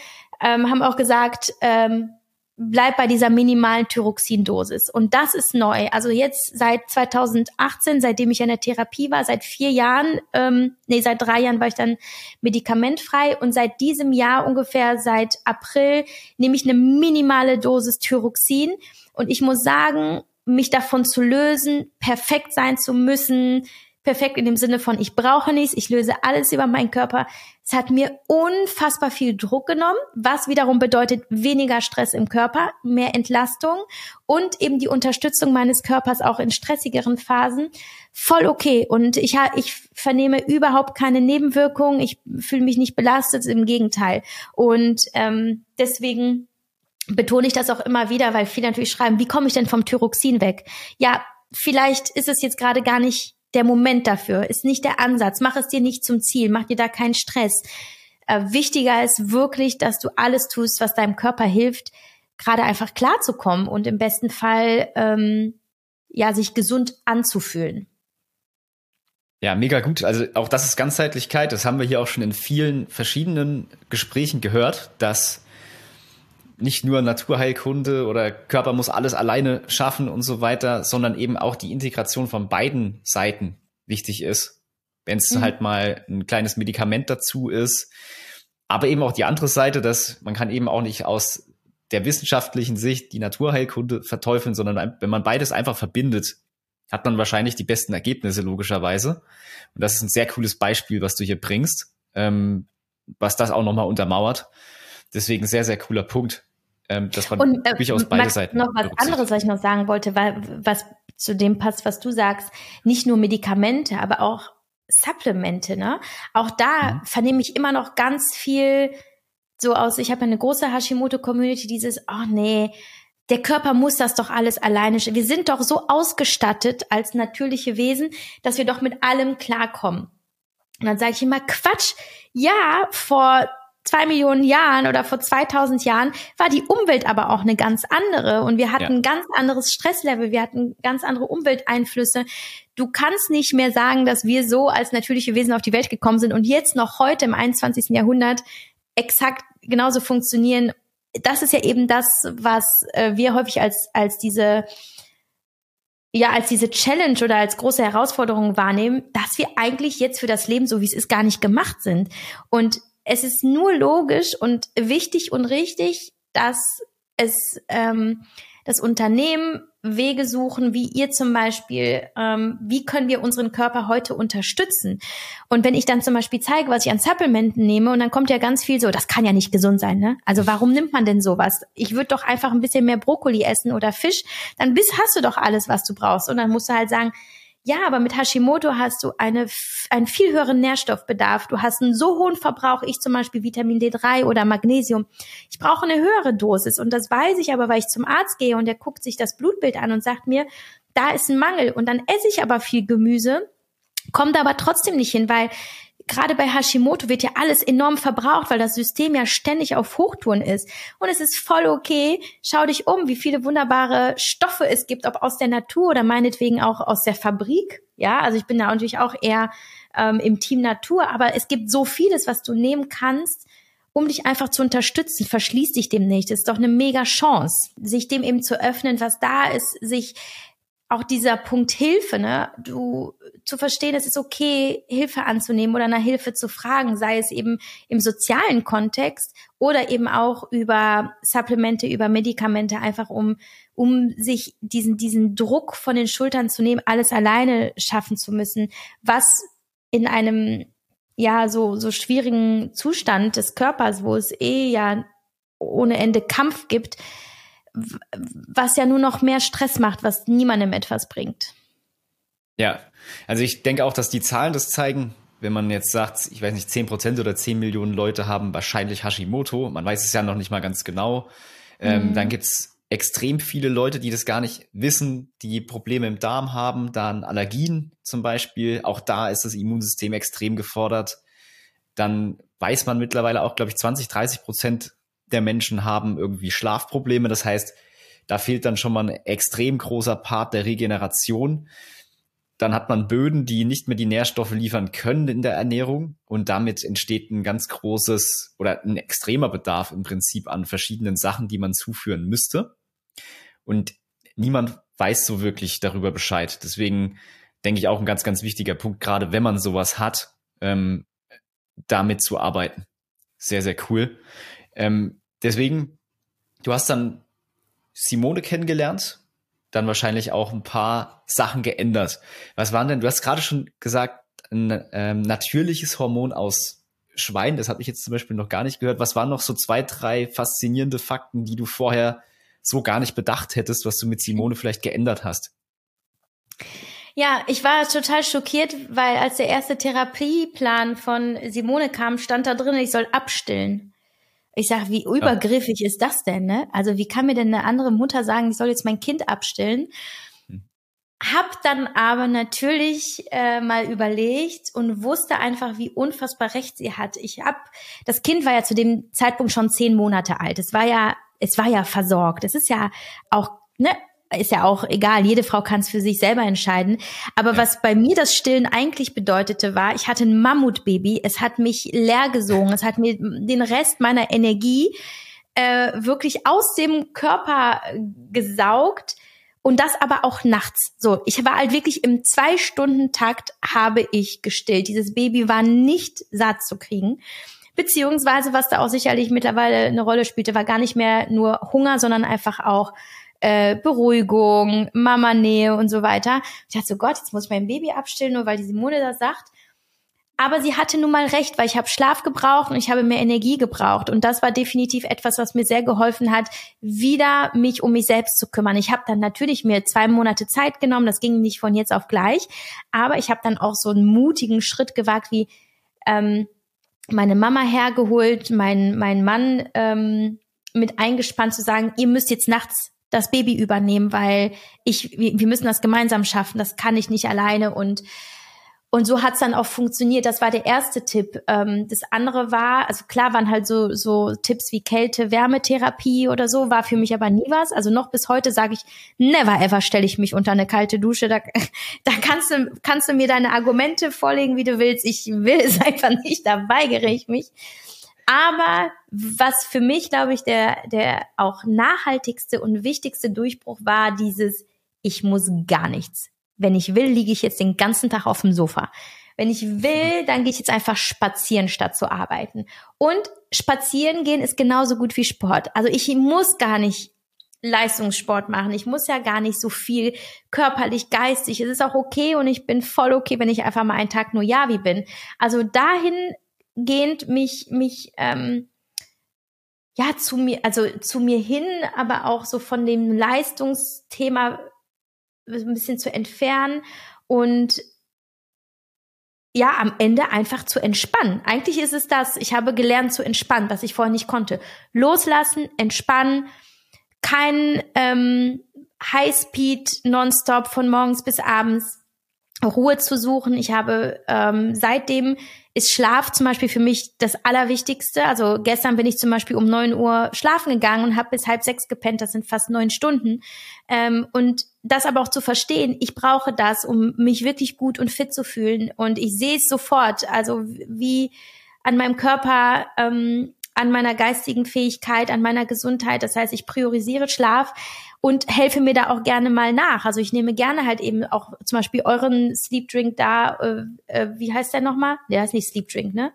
ähm, haben auch gesagt, ähm, bleib bei dieser minimalen Thyroxindosis. Und das ist neu. Also jetzt seit 2018, seitdem ich in der Therapie war, seit vier Jahren, ähm, nee, seit drei Jahren war ich dann medikamentfrei und seit diesem Jahr ungefähr, seit April, nehme ich eine minimale Dosis Thyroxin. Und ich muss sagen, mich davon zu lösen, perfekt sein zu müssen, perfekt in dem Sinne von, ich brauche nichts, ich löse alles über meinen Körper. Es hat mir unfassbar viel Druck genommen, was wiederum bedeutet weniger Stress im Körper, mehr Entlastung und eben die Unterstützung meines Körpers auch in stressigeren Phasen. Voll okay. Und ich, ich vernehme überhaupt keine Nebenwirkungen. Ich fühle mich nicht belastet, im Gegenteil. Und ähm, deswegen betone ich das auch immer wieder, weil viele natürlich schreiben, wie komme ich denn vom Thyroxin weg? Ja, vielleicht ist es jetzt gerade gar nicht der Moment dafür, ist nicht der Ansatz. Mach es dir nicht zum Ziel, mach dir da keinen Stress. Äh, wichtiger ist wirklich, dass du alles tust, was deinem Körper hilft, gerade einfach klarzukommen und im besten Fall ähm, ja sich gesund anzufühlen. Ja, mega gut. Also auch das ist Ganzheitlichkeit. Das haben wir hier auch schon in vielen verschiedenen Gesprächen gehört, dass nicht nur Naturheilkunde oder Körper muss alles alleine schaffen und so weiter, sondern eben auch die Integration von beiden Seiten wichtig ist. Wenn es mhm. halt mal ein kleines Medikament dazu ist. Aber eben auch die andere Seite, dass man kann eben auch nicht aus der wissenschaftlichen Sicht die Naturheilkunde verteufeln, sondern wenn man beides einfach verbindet, hat man wahrscheinlich die besten Ergebnisse logischerweise. Und das ist ein sehr cooles Beispiel, was du hier bringst, ähm, was das auch nochmal untermauert. Deswegen sehr, sehr cooler Punkt ähm, dass man und, äh, durchaus beide Max, Seiten. Noch was anderes, was ich noch sagen wollte, weil was zu dem passt, was du sagst, nicht nur Medikamente, aber auch Supplemente, ne? Auch da mhm. vernehme ich immer noch ganz viel so aus, ich habe eine große Hashimoto-Community, dieses, oh nee, der Körper muss das doch alles alleine. Wir sind doch so ausgestattet als natürliche Wesen, dass wir doch mit allem klarkommen. Und dann sage ich immer, Quatsch, ja, vor zwei Millionen Jahren oder vor 2000 Jahren war die Umwelt aber auch eine ganz andere und wir hatten ja. ein ganz anderes Stresslevel, wir hatten ganz andere Umwelteinflüsse. Du kannst nicht mehr sagen, dass wir so als natürliche Wesen auf die Welt gekommen sind und jetzt noch heute im 21. Jahrhundert exakt genauso funktionieren. Das ist ja eben das, was äh, wir häufig als, als diese ja als diese Challenge oder als große Herausforderung wahrnehmen, dass wir eigentlich jetzt für das Leben, so wie es ist, gar nicht gemacht sind. Und es ist nur logisch und wichtig und richtig, dass es ähm, das Unternehmen Wege suchen, wie ihr zum Beispiel, ähm, wie können wir unseren Körper heute unterstützen? Und wenn ich dann zum Beispiel zeige, was ich an Supplementen nehme, und dann kommt ja ganz viel so, das kann ja nicht gesund sein, ne? Also warum nimmt man denn sowas? Ich würde doch einfach ein bisschen mehr Brokkoli essen oder Fisch, dann bist, hast du doch alles, was du brauchst. Und dann musst du halt sagen, Ja, aber mit Hashimoto hast du eine, einen viel höheren Nährstoffbedarf. Du hast einen so hohen Verbrauch, ich zum Beispiel Vitamin D3 oder Magnesium. Ich brauche eine höhere Dosis und das weiß ich aber, weil ich zum Arzt gehe und der guckt sich das Blutbild an und sagt mir, da ist ein Mangel und dann esse ich aber viel Gemüse, kommt aber trotzdem nicht hin, weil gerade bei Hashimoto wird ja alles enorm verbraucht, weil das System ja ständig auf Hochtouren ist. Und es ist voll okay. Schau dich um, wie viele wunderbare Stoffe es gibt, ob aus der Natur oder meinetwegen auch aus der Fabrik. Ja, also ich bin da natürlich auch eher ähm, im Team Natur, aber es gibt so vieles, was du nehmen kannst, um dich einfach zu unterstützen. Verschließ dich dem nicht. Das ist doch eine mega Chance, sich dem eben zu öffnen, was da ist, sich auch dieser Punkt Hilfe, ne, du zu verstehen, es ist okay, Hilfe anzunehmen oder nach Hilfe zu fragen, sei es eben im sozialen Kontext oder eben auch über Supplemente, über Medikamente, einfach um, um sich diesen, diesen Druck von den Schultern zu nehmen, alles alleine schaffen zu müssen, was in einem, ja, so, so schwierigen Zustand des Körpers, wo es eh ja ohne Ende Kampf gibt, was ja nur noch mehr Stress macht, was niemandem etwas bringt. Ja, also ich denke auch, dass die Zahlen das zeigen. Wenn man jetzt sagt, ich weiß nicht, 10 Prozent oder 10 Millionen Leute haben wahrscheinlich Hashimoto, man weiß es ja noch nicht mal ganz genau, ähm, mhm. dann gibt's extrem viele Leute, die das gar nicht wissen, die Probleme im Darm haben, dann Allergien zum Beispiel. Auch da ist das Immunsystem extrem gefordert. Dann weiß man mittlerweile auch, glaube ich, 20, 30 Prozent der Menschen haben irgendwie Schlafprobleme. Das heißt, da fehlt dann schon mal ein extrem großer Part der Regeneration. Dann hat man Böden, die nicht mehr die Nährstoffe liefern können in der Ernährung und damit entsteht ein ganz großes oder ein extremer Bedarf im Prinzip an verschiedenen Sachen, die man zuführen müsste. Und niemand weiß so wirklich darüber Bescheid. Deswegen denke ich auch ein ganz, ganz wichtiger Punkt, gerade wenn man sowas hat, ähm, damit zu arbeiten. Sehr, sehr cool. Ähm, deswegen, du hast dann Simone kennengelernt, dann wahrscheinlich auch ein paar Sachen geändert. Was waren denn, du hast gerade schon gesagt, ein ähm, natürliches Hormon aus Schwein, das habe ich jetzt zum Beispiel noch gar nicht gehört. Was waren noch so zwei, drei faszinierende Fakten, die du vorher so gar nicht bedacht hättest, was du mit Simone vielleicht geändert hast? Ja, ich war total schockiert, weil als der erste Therapieplan von Simone kam, stand da drin, ich soll abstillen. Ich sag, wie übergriffig ist das denn, ne? Also wie kann mir denn eine andere Mutter sagen, ich soll jetzt mein Kind abstillen? Hm. Hab dann aber natürlich äh, mal überlegt und wusste einfach, wie unfassbar recht sie hat. Ich hab, das Kind war ja zu dem Zeitpunkt schon zehn Monate alt. Es war ja, es war ja versorgt. Es ist ja auch, ne, ist ja auch egal, jede Frau kann es für sich selber entscheiden. Aber ja. was bei mir das Stillen eigentlich bedeutete, war, ich hatte ein Mammutbaby, es hat mich leer gesogen, es hat mir den Rest meiner Energie äh, wirklich aus dem Körper gesaugt. Und das aber auch nachts. So, ich war halt wirklich im Zwei-Stunden-Takt habe ich gestillt. Dieses Baby war nicht satt zu kriegen. Beziehungsweise, was da auch sicherlich mittlerweile eine Rolle spielte, war gar nicht mehr nur Hunger, sondern einfach auch äh, Beruhigung, Mama-Nähe und so weiter. Ich dachte so, Gott, jetzt muss ich mein Baby abstillen, nur weil die Simone das sagt. Aber sie hatte nun mal recht, weil ich habe Schlaf gebraucht und ich habe mehr Energie gebraucht. Und das war definitiv etwas, was mir sehr geholfen hat, wieder mich um mich selbst zu kümmern. Ich habe dann natürlich mir zwei Monate Zeit genommen, das ging nicht von jetzt auf gleich, aber ich habe dann auch so einen mutigen Schritt gewagt, wie ähm, meine Mama hergeholt, mein, mein Mann ähm, mit eingespannt zu sagen, ihr müsst jetzt nachts das Baby übernehmen, weil ich, wir müssen das gemeinsam schaffen, das kann ich nicht alleine und und so hat's dann auch funktioniert. Das war der erste Tipp. Ähm, das andere war, also klar waren halt so, so Tipps wie Kälte, Wärmetherapie oder so, war für mich aber nie was. Also noch bis heute sage ich, never ever stelle ich mich unter eine kalte Dusche. Da, da kannst du, kannst du mir deine Argumente vorlegen, wie du willst. Ich will es einfach nicht, da weigere ich mich. Aber was für mich, glaube ich, der, der auch nachhaltigste und wichtigste Durchbruch war, dieses, ich muss gar nichts. Wenn ich will, liege ich jetzt den ganzen Tag auf dem Sofa. Wenn ich will, dann gehe ich jetzt einfach spazieren, statt zu arbeiten. Und spazieren gehen ist genauso gut wie Sport. Also ich muss gar nicht Leistungssport machen. Ich muss ja gar nicht so viel körperlich, geistig. Es ist auch okay und ich bin voll okay, wenn ich einfach mal einen Tag nur Javi bin. Also dahin gehend mich, mich, ähm, ja, zu mir, also zu mir hin, aber auch so von dem Leistungsthema ein bisschen zu entfernen und ja, am Ende einfach zu entspannen. Eigentlich ist es das, ich habe gelernt zu entspannen, was ich vorher nicht konnte. Loslassen, entspannen, kein ähm, Highspeed nonstop von morgens bis abends, Ruhe zu suchen. Ich habe ähm, seitdem ist Schlaf zum Beispiel für mich das Allerwichtigste. Also gestern bin ich zum Beispiel um neun Uhr schlafen gegangen und habe bis halb sechs gepennt. Das sind fast neun Stunden. Ähm, und das aber auch zu verstehen, ich brauche das, um mich wirklich gut und fit zu fühlen. Und ich sehe es sofort, also wie an meinem Körper, ähm, an meiner geistigen Fähigkeit, an meiner Gesundheit. Das heißt, ich priorisiere Schlaf und helfe mir da auch gerne mal nach. Also ich nehme gerne halt eben auch zum Beispiel euren Sleep Drink da, äh, äh, wie heißt der nochmal? Der heißt nicht Sleep Drink, ne?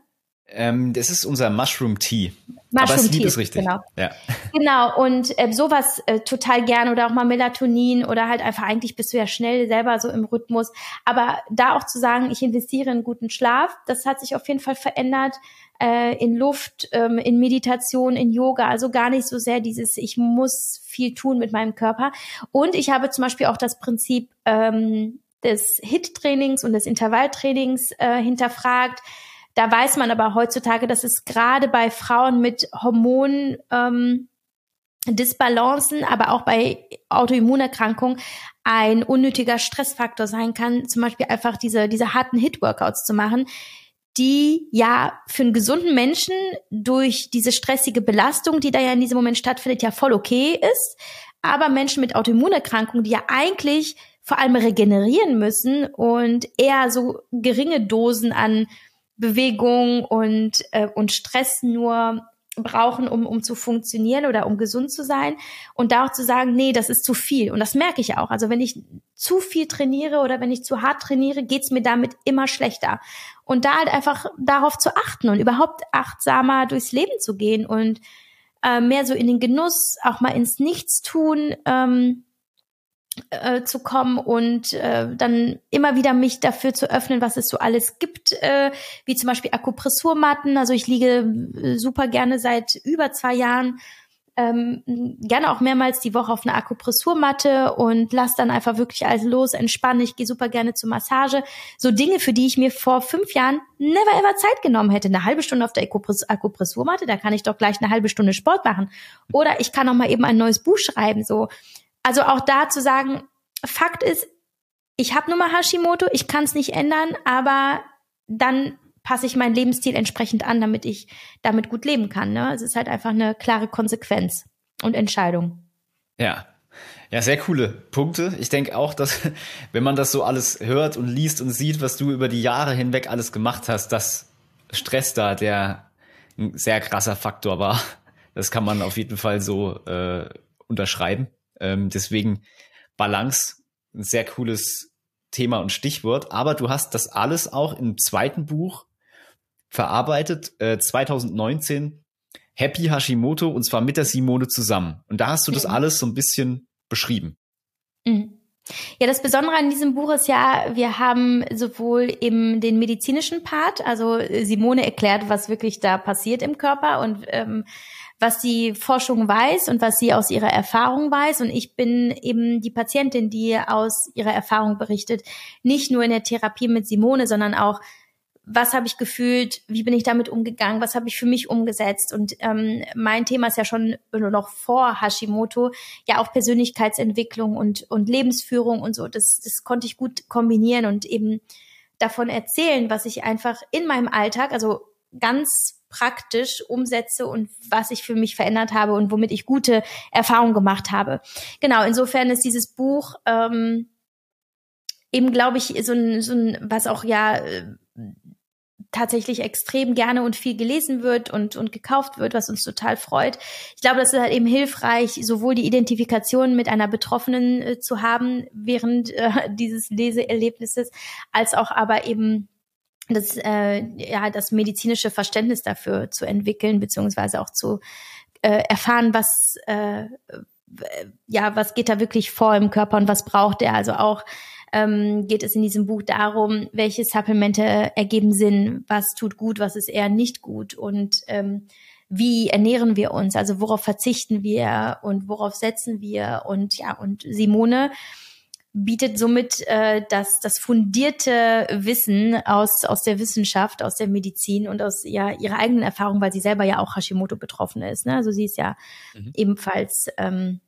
Ähm, das ist unser Mushroom Tea. Mushroom Aber Sleep Tea, ist richtig. Genau. Ja. Genau, und äh, sowas äh, total gerne oder auch mal Melatonin oder halt einfach eigentlich bist du ja schnell selber so im Rhythmus. Aber da auch zu sagen, ich investiere in guten Schlaf, das hat sich auf jeden Fall verändert äh, in Luft, ähm, in Meditation, in Yoga. Also gar nicht so sehr dieses, ich muss viel tun mit meinem Körper. Und ich habe zum Beispiel auch das Prinzip ähm, des HIT-Trainings und des Intervalltrainings äh, hinterfragt. Da weiß man aber heutzutage, dass es gerade bei Frauen mit Hormonen ähm, Disbalancen, aber auch bei Autoimmunerkrankungen ein unnötiger Stressfaktor sein kann, zum Beispiel einfach diese, diese harten Hit-Workouts zu machen, die ja für einen gesunden Menschen durch diese stressige Belastung, die da ja in diesem Moment stattfindet, ja voll okay ist. Aber Menschen mit Autoimmunerkrankungen, die ja eigentlich vor allem regenerieren müssen und eher so geringe Dosen an Bewegung und, äh, und Stress nur brauchen, um, um zu funktionieren oder um gesund zu sein. Und da auch zu sagen, nee, das ist zu viel. Und das merke ich auch. Also wenn ich zu viel trainiere oder wenn ich zu hart trainiere, geht's mir damit immer schlechter. Und da halt einfach darauf zu achten und überhaupt achtsamer durchs Leben zu gehen und äh, mehr so in den Genuss, auch mal ins Nichtstun. Ähm, äh, zu kommen und äh, dann immer wieder mich dafür zu öffnen, was es so alles gibt, äh, wie zum Beispiel Akupressurmatten. Also ich liege äh, super gerne seit über zwei Jahren ähm, gerne auch mehrmals die Woche auf einer Akupressurmatte und lass dann einfach wirklich alles los, entspannen. Ich gehe super gerne zur Massage. So Dinge, für die ich mir vor fünf Jahren never ever Zeit genommen hätte. Eine halbe Stunde auf der Akupressurmatte, da kann ich doch gleich eine halbe Stunde Sport machen. Oder ich kann auch mal eben ein neues Buch schreiben. So, also auch da zu sagen, Fakt ist, ich habe nun mal Hashimoto, ich kann es nicht ändern, aber dann passe ich meinen Lebensstil entsprechend an, damit ich damit gut leben kann. Ne? Es ist halt einfach eine klare Konsequenz und Entscheidung. Ja. Ja, sehr coole Punkte. Ich denke auch, dass wenn man das so alles hört und liest und sieht, was du über die Jahre hinweg alles gemacht hast, dass Stress da der ein sehr krasser Faktor war. Das kann man auf jeden Fall so äh, unterschreiben. Ähm, deswegen Balance, ein sehr cooles Thema und Stichwort. Aber du hast das alles auch im zweiten Buch verarbeitet, äh, 2019, Happy Hashimoto, und zwar mit der Simone zusammen. Und da hast du das mhm. alles so ein bisschen beschrieben. Mhm. Ja, das Besondere an diesem Buch ist ja, wir haben sowohl im den medizinischen Part, also Simone erklärt, was wirklich da passiert im Körper und ähm, was die Forschung weiß und was sie aus ihrer Erfahrung weiß. Und ich bin eben die Patientin, die aus ihrer Erfahrung berichtet, nicht nur in der Therapie mit Simone, sondern auch, was habe ich gefühlt, wie bin ich damit umgegangen, was habe ich für mich umgesetzt. Und ähm, mein Thema ist ja schon noch vor Hashimoto, ja auch Persönlichkeitsentwicklung und, und Lebensführung und so. Das, das konnte ich gut kombinieren und eben davon erzählen, was ich einfach in meinem Alltag, also ganz praktisch umsetze und was ich für mich verändert habe und womit ich gute Erfahrungen gemacht habe. Genau, insofern ist dieses Buch ähm, eben, glaube ich, so ein, so ein, was auch ja äh, tatsächlich extrem gerne und viel gelesen wird und, und gekauft wird, was uns total freut. Ich glaube, das ist halt eben hilfreich, sowohl die Identifikation mit einer Betroffenen äh, zu haben während äh, dieses Leseerlebnisses, als auch aber eben das, äh, ja, das medizinische Verständnis dafür zu entwickeln, beziehungsweise auch zu äh, erfahren, was, äh, ja, was geht da wirklich vor im Körper und was braucht er. Also auch ähm, geht es in diesem Buch darum, welche Supplemente ergeben Sinn, was tut gut, was ist eher nicht gut und ähm, wie ernähren wir uns, also worauf verzichten wir und worauf setzen wir und ja, und Simone bietet somit äh, das, das fundierte Wissen aus, aus der Wissenschaft, aus der Medizin und aus ja, ihrer eigenen Erfahrung, weil sie selber ja auch Hashimoto betroffen ist. Ne? Also sie ist ja mhm. ebenfalls ähm,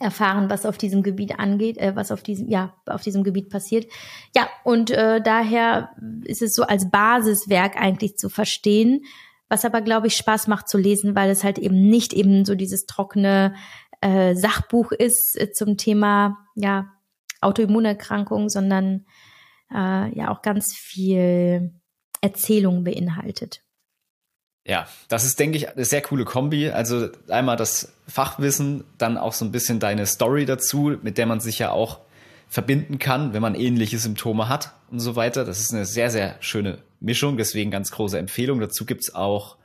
erfahren, was auf diesem Gebiet angeht, äh, was auf diesem, ja, auf diesem Gebiet passiert. Ja, und äh, daher ist es so als Basiswerk eigentlich zu verstehen, was aber, glaube ich, Spaß macht zu lesen, weil es halt eben nicht eben so dieses trockene äh, Sachbuch ist äh, zum Thema, ja, Autoimmunerkrankung, sondern äh, ja auch ganz viel Erzählung beinhaltet. Ja, das ist, denke ich, eine sehr coole Kombi. Also einmal das Fachwissen, dann auch so ein bisschen deine Story dazu, mit der man sich ja auch verbinden kann, wenn man ähnliche Symptome hat und so weiter. Das ist eine sehr, sehr schöne Mischung, deswegen ganz große Empfehlung. Dazu gibt's auch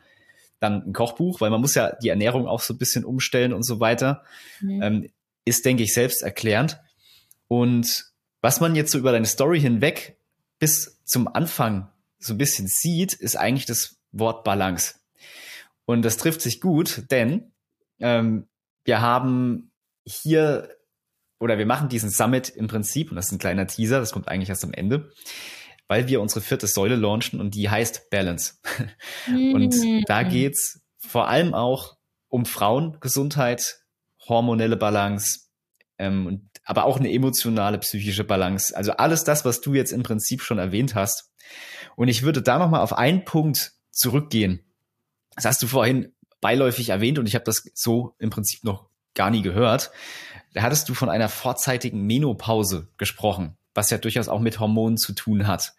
dann ein Kochbuch, weil man muss ja die Ernährung auch so ein bisschen umstellen und so weiter. Mhm. Ähm, ist, denke ich, selbst erklärend. Und was man jetzt so über deine Story hinweg bis zum Anfang so ein bisschen sieht, ist eigentlich das Wort Balance. Und das trifft sich gut, denn ähm, wir haben hier oder wir machen diesen Summit im Prinzip, und das ist ein kleiner Teaser, das kommt eigentlich erst am Ende, weil wir unsere vierte Säule launchen und die heißt Balance. und da geht's vor allem auch um Frauengesundheit, hormonelle Balance, ähm, und, aber auch eine emotionale, psychische Balance. Also alles das, was du jetzt im Prinzip schon erwähnt hast. Und ich würde da nochmal auf einen Punkt zurückgehen. Das hast du vorhin beiläufig erwähnt und ich habe das so im Prinzip noch gar nie gehört. Da hattest du von einer vorzeitigen Menopause gesprochen, was ja durchaus auch mit Hormonen zu tun hat.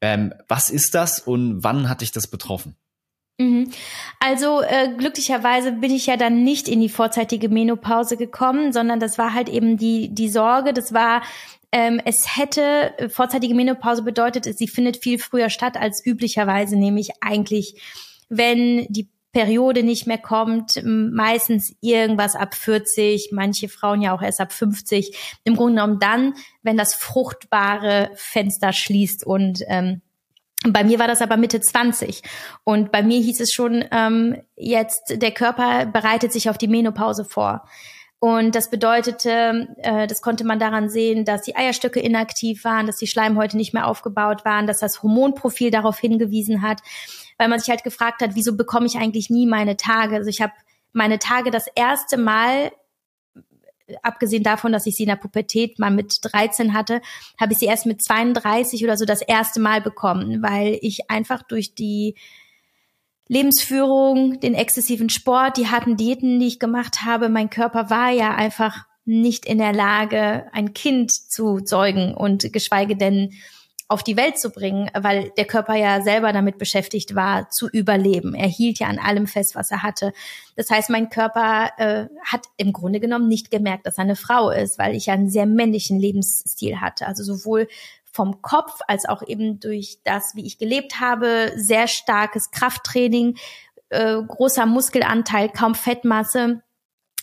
Ähm, was ist das und wann hat dich das betroffen? Mhm. Also äh, glücklicherweise bin ich ja dann nicht in die vorzeitige Menopause gekommen, sondern das war halt eben die die Sorge. Das war ähm, es hätte äh, vorzeitige Menopause bedeutet, sie findet viel früher statt als üblicherweise, nämlich eigentlich, wenn die Periode nicht mehr kommt, meistens irgendwas ab 40, manche Frauen ja auch erst ab 50. Im Grunde genommen dann, wenn das fruchtbare Fenster schließt und ähm, bei mir war das aber Mitte 20 und bei mir hieß es schon, ähm, jetzt der Körper bereitet sich auf die Menopause vor. Und das bedeutete, äh, das konnte man daran sehen, dass die Eierstöcke inaktiv waren, dass die Schleimhäute nicht mehr aufgebaut waren, dass das Hormonprofil darauf hingewiesen hat, weil man sich halt gefragt hat, wieso bekomme ich eigentlich nie meine Tage? Also ich habe meine Tage das erste Mal abgesehen davon, dass ich sie in der Pubertät mal mit 13 hatte, habe ich sie erst mit 32 oder so das erste Mal bekommen, weil ich einfach durch die Lebensführung, den exzessiven Sport, die harten Diäten, die ich gemacht habe, mein Körper war ja einfach nicht in der Lage, ein Kind zu zeugen und geschweige denn auf die Welt zu bringen, weil der Körper ja selber damit beschäftigt war, zu überleben. Er hielt ja an allem fest, was er hatte. Das heißt, mein Körper äh, hat im Grunde genommen nicht gemerkt, dass er eine Frau ist, weil ich ja einen sehr männlichen Lebensstil hatte. Also sowohl vom Kopf als auch eben durch das, wie ich gelebt habe, sehr starkes Krafttraining, äh, großer Muskelanteil, kaum Fettmasse,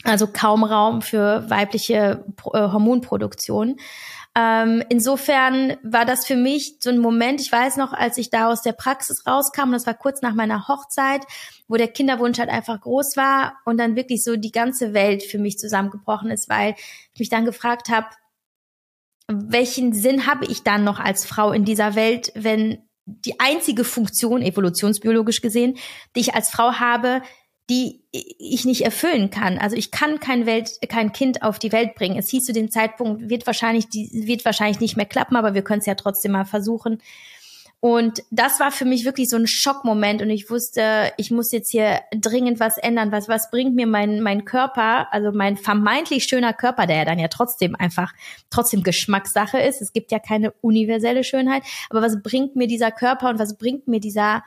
also kaum Raum für weibliche äh, Hormonproduktion. Ähm, insofern war das für mich so ein Moment, ich weiß noch, als ich da aus der Praxis rauskam, das war kurz nach meiner Hochzeit, wo der Kinderwunsch halt einfach groß war und dann wirklich so die ganze Welt für mich zusammengebrochen ist, weil ich mich dann gefragt habe, welchen Sinn habe ich dann noch als Frau in dieser Welt, wenn die einzige Funktion, evolutionsbiologisch gesehen, die ich als Frau habe, die ich nicht erfüllen kann. Also ich kann kein Welt, kein Kind auf die Welt bringen. Es hieß zu dem Zeitpunkt, wird wahrscheinlich, die, wird wahrscheinlich nicht mehr klappen, aber wir können es ja trotzdem mal versuchen. Und das war für mich wirklich so ein Schockmoment und ich wusste, ich muss jetzt hier dringend was ändern. Was, was bringt mir mein, mein Körper, also mein vermeintlich schöner Körper, der ja dann ja trotzdem einfach, trotzdem Geschmackssache ist. Es gibt ja keine universelle Schönheit. Aber was bringt mir dieser Körper und was bringt mir dieser,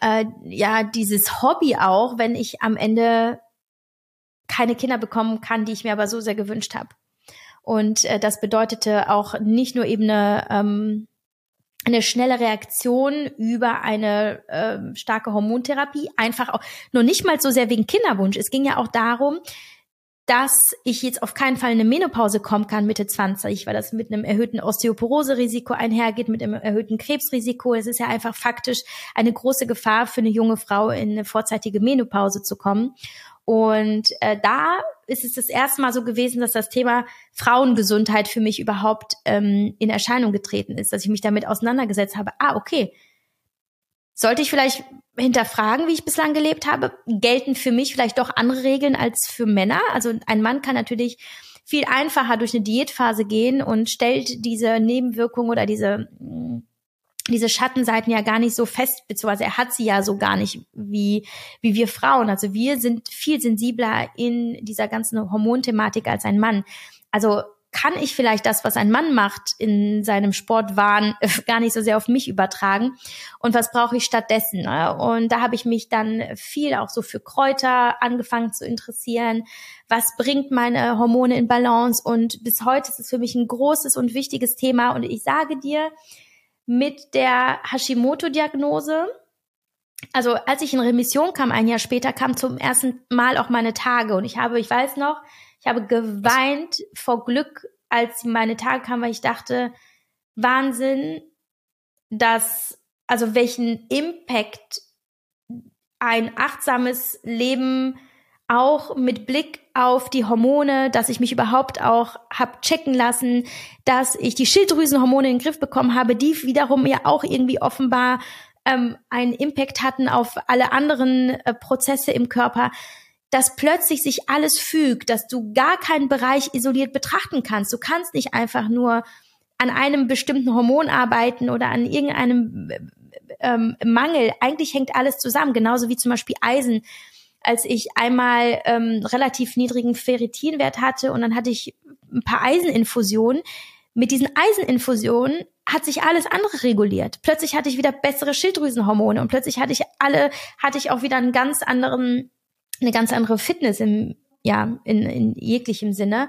äh, ja dieses Hobby auch, wenn ich am Ende keine Kinder bekommen kann, die ich mir aber so sehr gewünscht habe. Und äh, das bedeutete auch nicht nur eben eine, ähm, eine schnelle Reaktion über eine äh, starke Hormontherapie, einfach auch nur nicht mal so sehr wegen Kinderwunsch. Es ging ja auch darum, dass ich jetzt auf keinen Fall in eine Menopause kommen kann Mitte 20, weil das mit einem erhöhten Osteoporose-Risiko einhergeht, mit einem erhöhten Krebsrisiko. Es ist ja einfach faktisch eine große Gefahr für eine junge Frau in eine vorzeitige Menopause zu kommen. Und äh, da ist es das erste Mal so gewesen, dass das Thema Frauengesundheit für mich überhaupt ähm, in Erscheinung getreten ist, dass ich mich damit auseinandergesetzt habe. Ah, okay. Sollte ich vielleicht hinterfragen, wie ich bislang gelebt habe? Gelten für mich vielleicht doch andere Regeln als für Männer? Also ein Mann kann natürlich viel einfacher durch eine Diätphase gehen und stellt diese Nebenwirkung oder diese diese Schattenseiten ja gar nicht so fest, beziehungsweise er hat sie ja so gar nicht wie, wie wir Frauen. Also wir sind viel sensibler in dieser ganzen Hormonthematik als ein Mann. Also kann ich vielleicht das, was ein Mann macht in seinem Sportwahn, gar nicht so sehr auf mich übertragen. Und was brauche ich stattdessen? Ne? Und da habe ich mich dann viel auch so für Kräuter angefangen zu interessieren. Was bringt meine Hormone in Balance? Und bis heute ist es für mich ein großes und wichtiges Thema. Und ich sage dir, mit der Hashimoto-Diagnose, also als ich in Remission kam, ein Jahr später, kam zum ersten Mal auch meine Tage. Und ich habe, ich weiß noch, ich habe geweint vor Glück, als meine Tage kamen, weil ich dachte, Wahnsinn, dass, also welchen Impact ein achtsames Leben auch mit Blick auf die Hormone, dass ich mich überhaupt auch hab checken lassen, dass ich die Schilddrüsenhormone in den Griff bekommen habe, die wiederum ja auch irgendwie offenbar ähm, einen Impact hatten auf alle anderen äh, Prozesse im Körper dass plötzlich sich alles fügt, dass du gar keinen Bereich isoliert betrachten kannst. Du kannst nicht einfach nur an einem bestimmten Hormon arbeiten oder an irgendeinem ähm, Mangel. Eigentlich hängt alles zusammen, genauso wie zum Beispiel Eisen. Als ich einmal ähm, relativ niedrigen Ferritinwert hatte und dann hatte ich ein paar Eiseninfusionen. Mit diesen Eiseninfusionen hat sich alles andere reguliert. Plötzlich hatte ich wieder bessere Schilddrüsenhormone und plötzlich hatte ich alle, hatte ich auch wieder einen ganz anderen eine ganz andere Fitness im, ja, in, in jeglichem Sinne.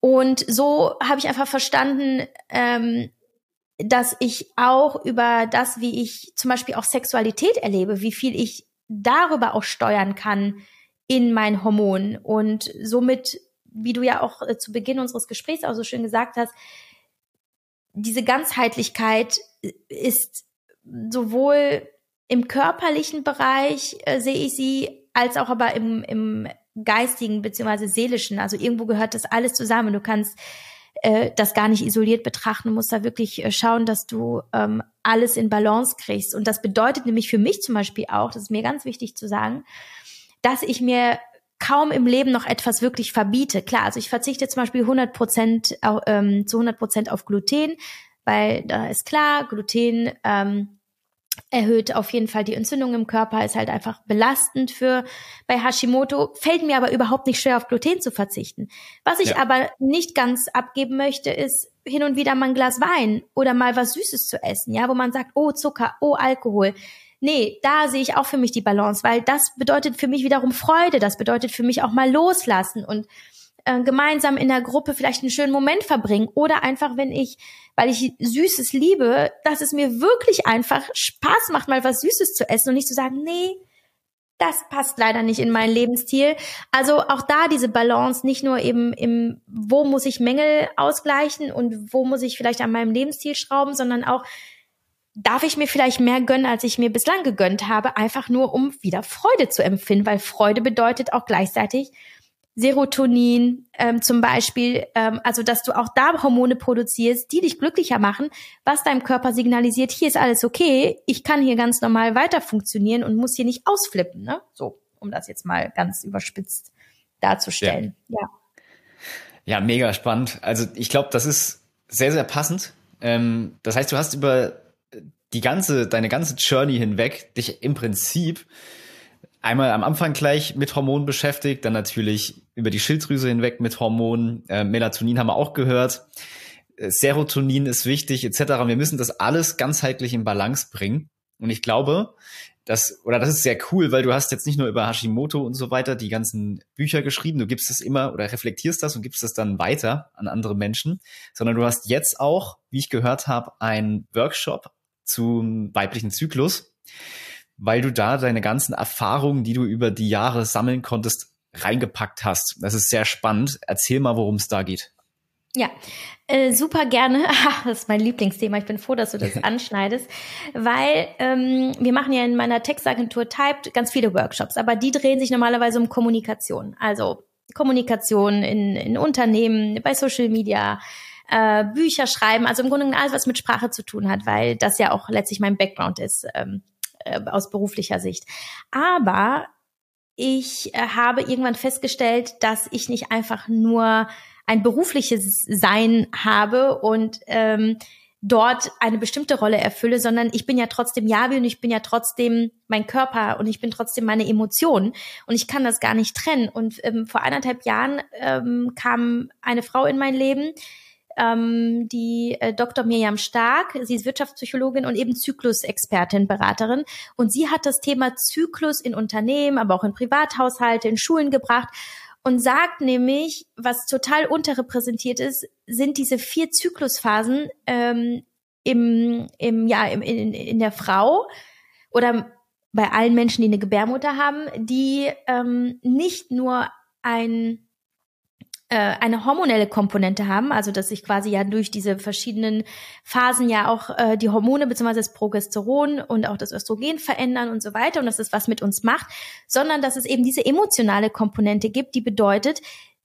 Und so habe ich einfach verstanden, ähm, dass ich auch über das, wie ich zum Beispiel auch Sexualität erlebe, wie viel ich darüber auch steuern kann in meinen Hormonen und somit, wie du ja auch äh, zu Beginn unseres Gesprächs auch so schön gesagt hast, diese Ganzheitlichkeit ist sowohl im körperlichen Bereich äh, sehe ich sie als auch aber im, im geistigen beziehungsweise seelischen. Also irgendwo gehört das alles zusammen. Du kannst äh, das gar nicht isoliert betrachten. Du musst da wirklich äh, schauen, dass du ähm, alles in Balance kriegst. Und das bedeutet nämlich für mich zum Beispiel auch, das ist mir ganz wichtig zu sagen, dass ich mir kaum im Leben noch etwas wirklich verbiete. Klar, also ich verzichte zum Beispiel 100 Prozent ähm, zu 100 Prozent auf Gluten, weil da ist klar, Gluten ähm, erhöht auf jeden Fall die Entzündung im Körper, ist halt einfach belastend für bei Hashimoto, fällt mir aber überhaupt nicht schwer auf Gluten zu verzichten. Was ich ja. aber nicht ganz abgeben möchte, ist hin und wieder mal ein Glas Wein oder mal was Süßes zu essen, ja, wo man sagt, oh Zucker, oh Alkohol. Nee, da sehe ich auch für mich die Balance, weil das bedeutet für mich wiederum Freude, das bedeutet für mich auch mal loslassen und äh, gemeinsam in der Gruppe vielleicht einen schönen Moment verbringen oder einfach, wenn ich, weil ich Süßes liebe, dass es mir wirklich einfach Spaß macht, mal was Süßes zu essen und nicht zu sagen, nee, das passt leider nicht in meinen Lebensstil. Also auch da diese Balance, nicht nur eben im, wo muss ich Mängel ausgleichen und wo muss ich vielleicht an meinem Lebensstil schrauben, sondern auch, darf ich mir vielleicht mehr gönnen, als ich mir bislang gegönnt habe, einfach nur um wieder Freude zu empfinden, weil Freude bedeutet auch gleichzeitig, Serotonin ähm, zum Beispiel, ähm, also dass du auch da Hormone produzierst, die dich glücklicher machen, was deinem Körper signalisiert, hier ist alles okay, ich kann hier ganz normal weiter funktionieren und muss hier nicht ausflippen, ne? So, um das jetzt mal ganz überspitzt darzustellen. Ja, ja. ja mega spannend. Also ich glaube, das ist sehr, sehr passend. Ähm, das heißt, du hast über die ganze, deine ganze Journey hinweg dich im Prinzip einmal am Anfang gleich mit Hormonen beschäftigt, dann natürlich über die Schilddrüse hinweg mit Hormonen. Äh, Melatonin haben wir auch gehört. Äh, Serotonin ist wichtig, etc. Wir müssen das alles ganzheitlich in Balance bringen. Und ich glaube, das, oder das ist sehr cool, weil du hast jetzt nicht nur über Hashimoto und so weiter die ganzen Bücher geschrieben, du gibst es immer oder reflektierst das und gibst es dann weiter an andere Menschen, sondern du hast jetzt auch, wie ich gehört habe, einen Workshop zum weiblichen Zyklus weil du da deine ganzen Erfahrungen, die du über die Jahre sammeln konntest, reingepackt hast. Das ist sehr spannend. Erzähl mal, worum es da geht. Ja, äh, super gerne. das ist mein Lieblingsthema. Ich bin froh, dass du das anschneidest, weil ähm, wir machen ja in meiner Textagentur Typed ganz viele Workshops, aber die drehen sich normalerweise um Kommunikation. Also Kommunikation in, in Unternehmen, bei Social Media, äh, Bücher schreiben, also im Grunde alles, was mit Sprache zu tun hat, weil das ja auch letztlich mein Background ist ähm, äh, aus beruflicher Sicht. Aber ich äh, habe irgendwann festgestellt, dass ich nicht einfach nur ein berufliches Sein habe und ähm, dort eine bestimmte Rolle erfülle, sondern ich bin ja trotzdem Javi und ich bin ja trotzdem mein Körper und ich bin trotzdem meine Emotionen und ich kann das gar nicht trennen. Und ähm, vor eineinhalb Jahren ähm, kam eine Frau in mein Leben, ähm, die äh, Dr. Mirjam Stark. Sie ist Wirtschaftspsychologin und eben Zyklusexpertin, Beraterin. Und sie hat das Thema Zyklus in Unternehmen, aber auch in Privathaushalte, in Schulen gebracht und sagt nämlich, was total unterrepräsentiert ist, sind diese vier Zyklusphasen ähm, im, im, ja, im, in, in der Frau oder bei allen Menschen, die eine Gebärmutter haben, die ähm, nicht nur ein eine hormonelle Komponente haben, also dass sich quasi ja durch diese verschiedenen Phasen ja auch äh, die Hormone bzw. das Progesteron und auch das Östrogen verändern und so weiter und dass es was mit uns macht, sondern dass es eben diese emotionale Komponente gibt, die bedeutet,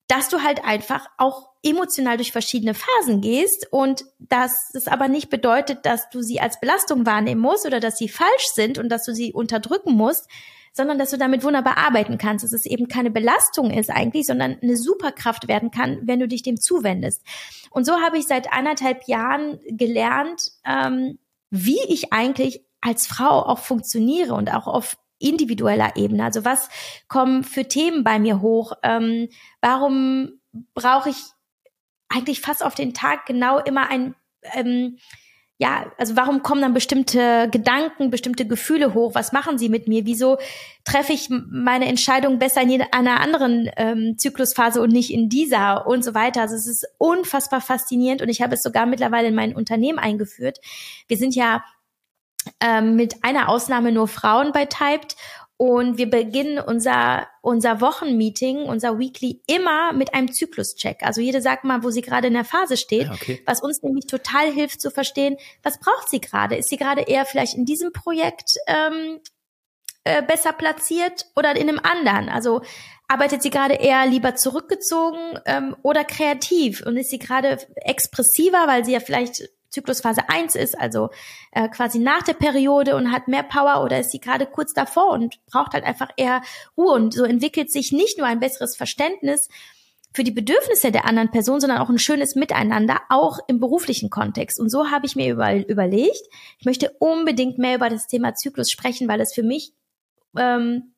dass du halt einfach auch emotional durch verschiedene Phasen gehst und dass es aber nicht bedeutet, dass du sie als Belastung wahrnehmen musst oder dass sie falsch sind und dass du sie unterdrücken musst, sondern dass du damit wunderbar arbeiten kannst, dass es eben keine Belastung ist eigentlich, sondern eine Superkraft werden kann, wenn du dich dem zuwendest. Und so habe ich seit anderthalb Jahren gelernt, ähm, wie ich eigentlich als Frau auch funktioniere und auch auf individueller Ebene. Also was kommen für Themen bei mir hoch? Ähm, warum brauche ich eigentlich fast auf den Tag genau immer ein ähm, ja, also warum kommen dann bestimmte Gedanken, bestimmte Gefühle hoch? Was machen sie mit mir? Wieso treffe ich meine Entscheidung besser in einer anderen ähm, Zyklusphase und nicht in dieser und so weiter? Also es ist unfassbar faszinierend und ich habe es sogar mittlerweile in mein Unternehmen eingeführt. Wir sind ja ähm, mit einer Ausnahme nur Frauen bei Typed und wir beginnen unser, unser Wochenmeeting, unser Weekly immer mit einem Zykluscheck. Also jede sagt mal, wo sie gerade in der Phase steht, ja, okay. was uns nämlich total hilft zu verstehen, was braucht sie gerade? Ist sie gerade eher vielleicht in diesem Projekt ähm, äh, besser platziert oder in einem anderen? Also arbeitet sie gerade eher lieber zurückgezogen ähm, oder kreativ? Und ist sie gerade expressiver, weil sie ja vielleicht Zyklusphase 1 ist, also äh, quasi nach der Periode und hat mehr Power oder ist sie gerade kurz davor und braucht halt einfach eher Ruhe. Und so entwickelt sich nicht nur ein besseres Verständnis für die Bedürfnisse der anderen Person, sondern auch ein schönes Miteinander, auch im beruflichen Kontext. Und so habe ich mir über, überlegt, ich möchte unbedingt mehr über das Thema Zyklus sprechen, weil es für mich, ähm,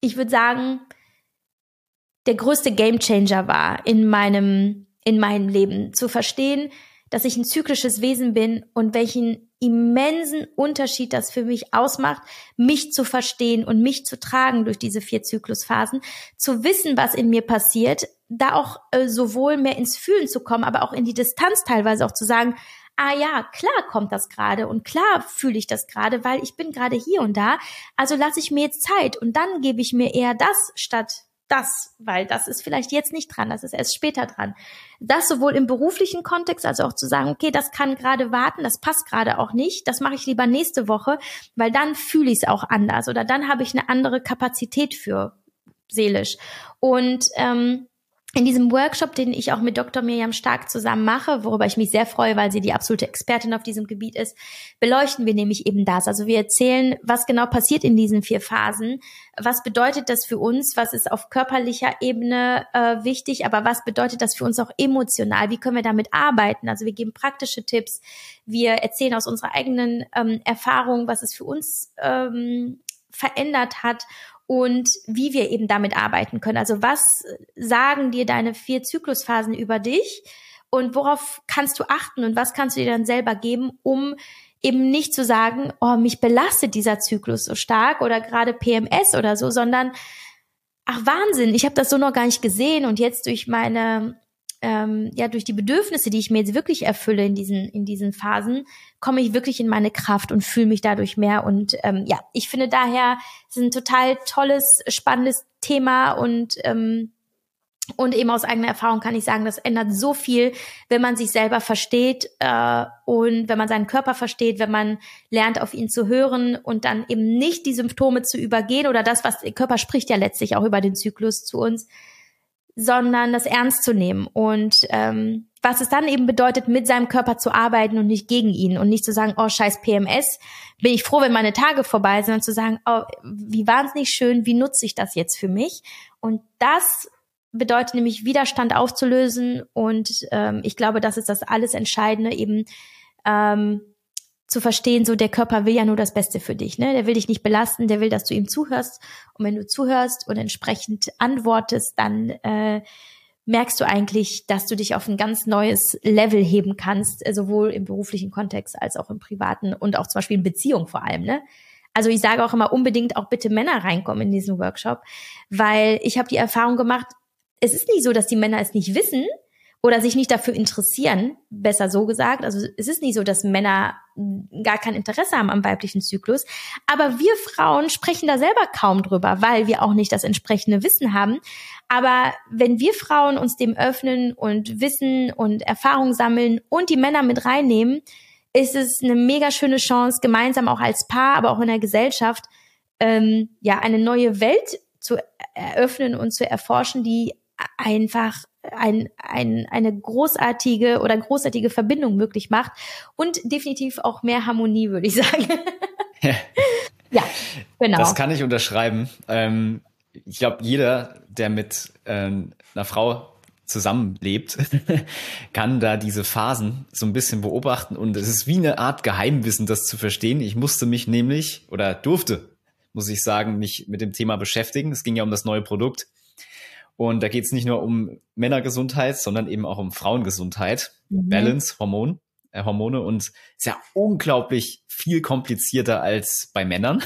ich würde sagen, der größte Gamechanger war in meinem, in meinem Leben. Zu verstehen, dass ich ein zyklisches Wesen bin und welchen immensen Unterschied das für mich ausmacht, mich zu verstehen und mich zu tragen durch diese vier Zyklusphasen, zu wissen, was in mir passiert, da auch äh, sowohl mehr ins Fühlen zu kommen, aber auch in die Distanz teilweise auch zu sagen, ah ja, klar kommt das gerade und klar fühle ich das gerade, weil ich bin gerade hier und da, also lasse ich mir jetzt Zeit und dann gebe ich mir eher das statt das, weil das ist vielleicht jetzt nicht dran, das ist erst später dran. Das sowohl im beruflichen Kontext, also auch zu sagen, okay, das kann gerade warten, das passt gerade auch nicht, das mache ich lieber nächste Woche, weil dann fühle ich es auch anders oder dann habe ich eine andere Kapazität für seelisch. Und ähm, in diesem Workshop, den ich auch mit Dr. Miriam Stark zusammen mache, worüber ich mich sehr freue, weil sie die absolute Expertin auf diesem Gebiet ist, beleuchten wir nämlich eben das. Also wir erzählen, was genau passiert in diesen vier Phasen, was bedeutet das für uns, was ist auf körperlicher Ebene äh, wichtig, aber was bedeutet das für uns auch emotional, wie können wir damit arbeiten. Also wir geben praktische Tipps, wir erzählen aus unserer eigenen ähm, Erfahrung, was es für uns ähm, verändert hat und wie wir eben damit arbeiten können. Also was sagen dir deine vier Zyklusphasen über dich und worauf kannst du achten und was kannst du dir dann selber geben, um eben nicht zu sagen, oh, mich belastet dieser Zyklus so stark oder gerade PMS oder so, sondern ach Wahnsinn, ich habe das so noch gar nicht gesehen und jetzt durch meine ähm, ja durch die Bedürfnisse, die ich mir jetzt wirklich erfülle in diesen in diesen Phasen, komme ich wirklich in meine Kraft und fühle mich dadurch mehr. Und ähm, ja, ich finde daher es ist ein total tolles, spannendes Thema und ähm, Und eben aus eigener Erfahrung kann ich sagen, das ändert so viel, wenn man sich selber versteht äh, und wenn man seinen Körper versteht, wenn man lernt, auf ihn zu hören und dann eben nicht die Symptome zu übergehen oder das, was der Körper spricht ja letztlich auch über den Zyklus zu uns, sondern das ernst zu nehmen. Und ähm, was es dann eben bedeutet, mit seinem Körper zu arbeiten und nicht gegen ihn und nicht zu sagen, oh scheiß PMS, bin ich froh, wenn meine Tage vorbei sind, sondern zu sagen, oh, wie wahnsinnig schön, wie nutze ich das jetzt für mich? Und das bedeutet nämlich Widerstand aufzulösen und ähm, ich glaube, das ist das alles Entscheidende eben ähm, zu verstehen, so der Körper will ja nur das Beste für dich, ne? Der will dich nicht belasten, der will, dass du ihm zuhörst und wenn du zuhörst und entsprechend antwortest, dann äh, merkst du eigentlich, dass du dich auf ein ganz neues Level heben kannst, äh, sowohl im beruflichen Kontext als auch im privaten und auch zum Beispiel in Beziehung vor allem, ne? Also ich sage auch immer unbedingt auch bitte Männer reinkommen in diesen Workshop, weil ich habe die Erfahrung gemacht, es ist nicht so, dass die Männer es nicht wissen oder sich nicht dafür interessieren, besser so gesagt. Also es ist nicht so, dass Männer gar kein Interesse haben am weiblichen Zyklus. Aber wir Frauen sprechen da selber kaum drüber, weil wir auch nicht das entsprechende Wissen haben. Aber wenn wir Frauen uns dem öffnen und Wissen und Erfahrung sammeln und die Männer mit reinnehmen, ist es eine mega schöne Chance, gemeinsam auch als Paar, aber auch in der Gesellschaft, ähm, ja, eine neue Welt zu eröffnen und zu erforschen, die einfach ein, ein, eine großartige oder großartige Verbindung möglich macht und definitiv auch mehr Harmonie, würde ich sagen. ja, genau. Das kann ich unterschreiben. Ähm, ich glaube, jeder, der mit ähm, einer Frau zusammenlebt, kann da diese Phasen so ein bisschen beobachten und es ist wie eine Art Geheimwissen, das zu verstehen. Ich musste mich nämlich oder durfte, muss ich sagen, mich mit dem Thema beschäftigen. Es ging ja um das neue Produkt und da geht es nicht nur um Männergesundheit, sondern eben auch um Frauengesundheit, mhm. Balance, Hormon, äh, Hormone und ist ja unglaublich viel komplizierter als bei Männern.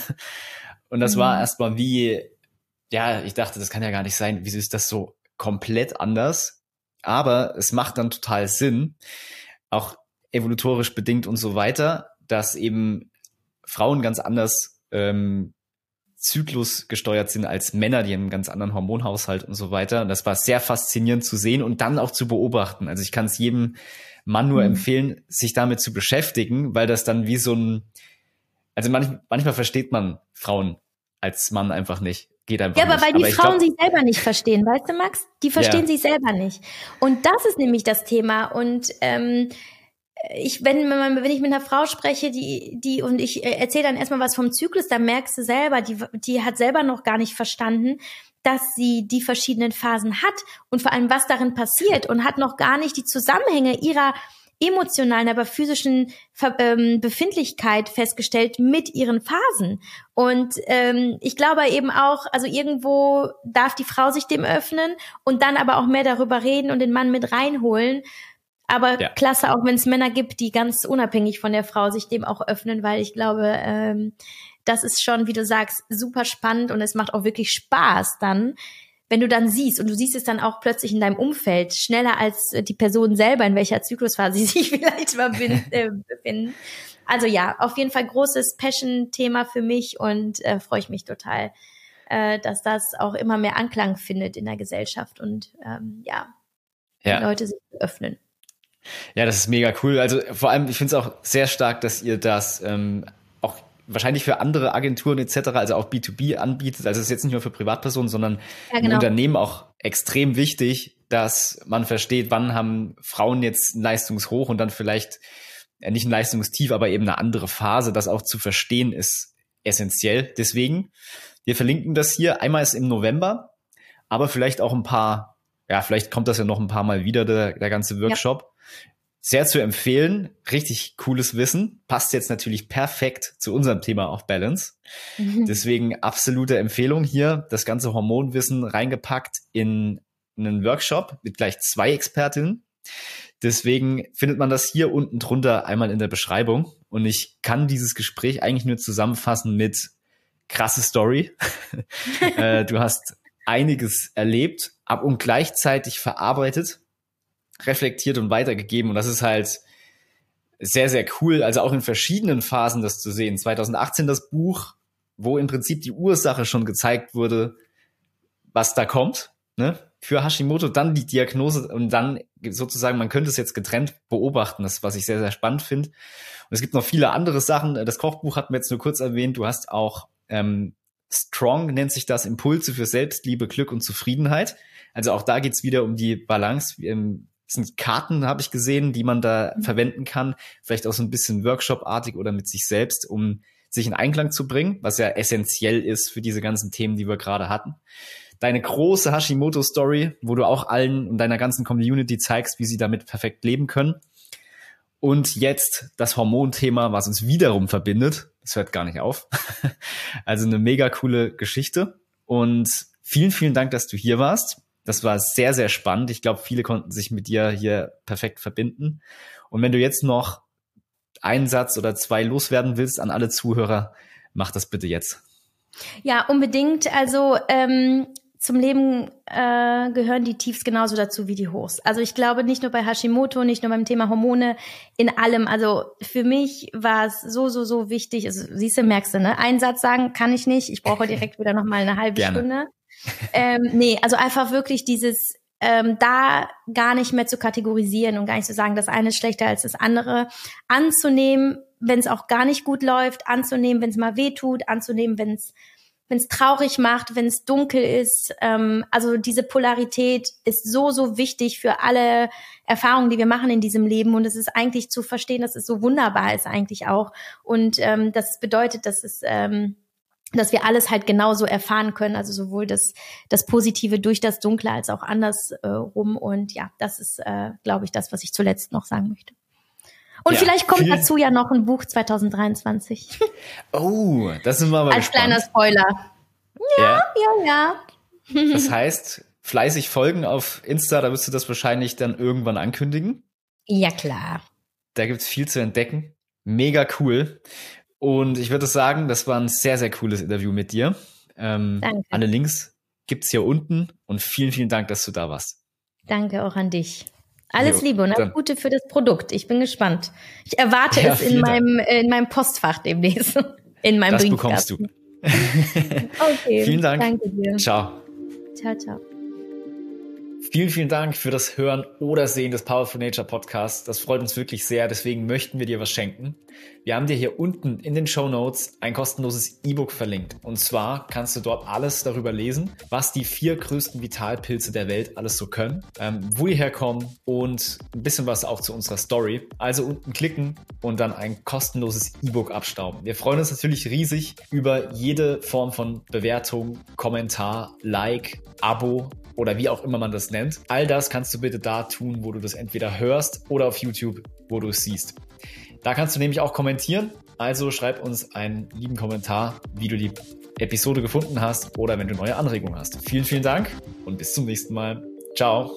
Und das mhm. war erstmal wie, ja, ich dachte, das kann ja gar nicht sein. Wieso ist das so komplett anders? Aber es macht dann total Sinn, auch evolutorisch bedingt und so weiter, dass eben Frauen ganz anders ähm, Zyklus gesteuert sind als Männer, die haben einen ganz anderen Hormonhaushalt und so weiter. Und das war sehr faszinierend zu sehen und dann auch zu beobachten. Also ich kann es jedem Mann nur mhm. empfehlen, sich damit zu beschäftigen, weil das dann wie so ein, also manch, manchmal versteht man Frauen als Mann einfach nicht. Geht einfach ja, aber nicht. weil die aber Frauen glaub, sich selber nicht verstehen, weißt du, Max? Die verstehen ja. sich selber nicht. Und das ist nämlich das Thema. Und ähm, ich, wenn, wenn ich mit einer Frau spreche, die, die, und ich äh, erzähle dann erstmal was vom Zyklus, dann merkst du selber, die, die hat selber noch gar nicht verstanden, dass sie die verschiedenen Phasen hat und vor allem, was darin passiert und hat noch gar nicht die Zusammenhänge ihrer emotionalen, aber physischen ähm, Befindlichkeit festgestellt mit ihren Phasen. Und ähm, ich glaube eben auch, also irgendwo darf die Frau sich dem öffnen und dann aber auch mehr darüber reden und den Mann mit reinholen. Aber ja. klasse, auch wenn es Männer gibt, die ganz unabhängig von der Frau sich dem auch öffnen, weil ich glaube, ähm, das ist schon, wie du sagst, super spannend und es macht auch wirklich Spaß dann, wenn du dann siehst und du siehst es dann auch plötzlich in deinem Umfeld schneller als die Person selber, in welcher Zyklusphase sie sich vielleicht mal äh, befinden. Also ja, auf jeden Fall großes Passion-Thema für mich und äh, freue ich mich total, äh, dass das auch immer mehr Anklang findet in der Gesellschaft und ähm, ja, ja. Leute sich öffnen. Ja, das ist mega cool. Also vor allem, ich finde es auch sehr stark, dass ihr das ähm, auch wahrscheinlich für andere Agenturen etc., also auch B2B anbietet. Also es ist jetzt nicht nur für Privatpersonen, sondern ja, genau. im Unternehmen auch extrem wichtig, dass man versteht, wann haben Frauen jetzt ein Leistungshoch und dann vielleicht ja, nicht ein Leistungstief, aber eben eine andere Phase. Das auch zu verstehen ist essentiell. Deswegen, wir verlinken das hier. Einmal ist im November, aber vielleicht auch ein paar, ja, vielleicht kommt das ja noch ein paar Mal wieder, der, der ganze Workshop. Ja. Sehr zu empfehlen, richtig cooles Wissen, passt jetzt natürlich perfekt zu unserem Thema auch Balance. Mhm. Deswegen absolute Empfehlung hier, das ganze Hormonwissen reingepackt in einen Workshop mit gleich zwei Expertinnen. Deswegen findet man das hier unten drunter einmal in der Beschreibung. Und ich kann dieses Gespräch eigentlich nur zusammenfassen mit krasse Story. Äh, du hast einiges erlebt, ab und gleichzeitig verarbeitet reflektiert und weitergegeben. Und das ist halt sehr, sehr cool. Also auch in verschiedenen Phasen das zu sehen. 2018 das Buch, wo im Prinzip die Ursache schon gezeigt wurde, was da kommt. Ne? für Hashimoto, dann die Diagnose und dann sozusagen, man könnte es jetzt getrennt beobachten, das was ich sehr, sehr spannend finde. Und es gibt noch viele andere Sachen. Das Kochbuch hat mir jetzt nur kurz erwähnt. Du hast auch ähm, Strong, nennt sich das, Impulse für Selbstliebe, Glück und Zufriedenheit. Also auch da geht's wieder um die Balance. Ähm, sind Karten, habe ich gesehen, die man da mhm. verwenden kann. Vielleicht auch so ein bisschen Workshop-artig oder mit sich selbst, um sich in Einklang zu bringen, was ja essentiell ist für diese ganzen Themen, die wir gerade hatten deine große Hashimoto-Story, wo du auch allen und deiner ganzen Community zeigst, wie sie damit perfekt leben können. Und jetzt das Hormonthema, was uns wiederum verbindet. Das hört gar nicht auf. Also eine mega coole Geschichte. Und vielen, vielen Dank, dass du hier warst. Das war sehr, sehr spannend. Ich glaube, viele konnten sich mit dir hier perfekt verbinden. Und wenn du jetzt noch einen Satz oder zwei loswerden willst an alle Zuhörer, mach das bitte jetzt. Ja, unbedingt. Also ähm, zum Leben äh, gehören die Tiefs genauso dazu wie die Hochs. Also ich glaube nicht nur bei Hashimoto, nicht nur beim Thema Hormone, in allem. Also für mich war es so, so, so wichtig. Also siehst du, merkst du, ne? Einen Satz sagen kann ich nicht. Ich brauche direkt wieder noch mal eine halbe Gerne. Stunde. Ähm, nee, also einfach wirklich dieses ähm, da gar nicht mehr zu kategorisieren und gar nicht zu sagen, das eine ist schlechter als das andere, anzunehmen, wenn es auch gar nicht gut läuft, anzunehmen, wenn es mal weh tut, anzunehmen, wenn es wenn es traurig macht, wenn es dunkel ist. Ähm, also diese Polarität ist so, so wichtig für alle Erfahrungen, die wir machen in diesem Leben. Und es ist eigentlich zu verstehen, dass es so wunderbar ist eigentlich auch. Und ähm, das bedeutet, dass es ähm, dass wir alles halt genauso erfahren können, also sowohl das, das Positive durch das Dunkle als auch andersrum. Äh, und ja, das ist, äh, glaube ich, das, was ich zuletzt noch sagen möchte. Und ja, vielleicht kommt dazu ja noch ein Buch 2023. Oh, das sind wir aber Als gespannt. kleiner Spoiler. Ja, ja, ja. ja. Das heißt, fleißig folgen auf Insta, da wirst du das wahrscheinlich dann irgendwann ankündigen. Ja, klar. Da gibt's viel zu entdecken. Mega cool. Und ich würde sagen, das war ein sehr, sehr cooles Interview mit dir. Ähm, Danke. Alle Links gibt's hier unten und vielen, vielen Dank, dass du da warst. Danke auch an dich. Alles jo, Liebe und alles Gute für das Produkt. Ich bin gespannt. Ich erwarte ja, es in meinem, in meinem Postfach demnächst. In meinem Das bekommst du. okay. Vielen Dank. Danke dir. Ciao. Ciao, ciao. Vielen, vielen Dank für das Hören oder Sehen des Powerful Nature Podcasts. Das freut uns wirklich sehr. Deswegen möchten wir dir was schenken. Wir haben dir hier unten in den Show Notes ein kostenloses E-Book verlinkt. Und zwar kannst du dort alles darüber lesen, was die vier größten Vitalpilze der Welt alles so können, ähm, wo die herkommen und ein bisschen was auch zu unserer Story. Also unten klicken und dann ein kostenloses E-Book abstauben. Wir freuen uns natürlich riesig über jede Form von Bewertung, Kommentar, Like, Abo oder wie auch immer man das nennt. All das kannst du bitte da tun, wo du das entweder hörst oder auf YouTube, wo du es siehst. Da kannst du nämlich auch kommentieren. Also schreib uns einen lieben Kommentar, wie du die Episode gefunden hast oder wenn du neue Anregungen hast. Vielen, vielen Dank und bis zum nächsten Mal. Ciao.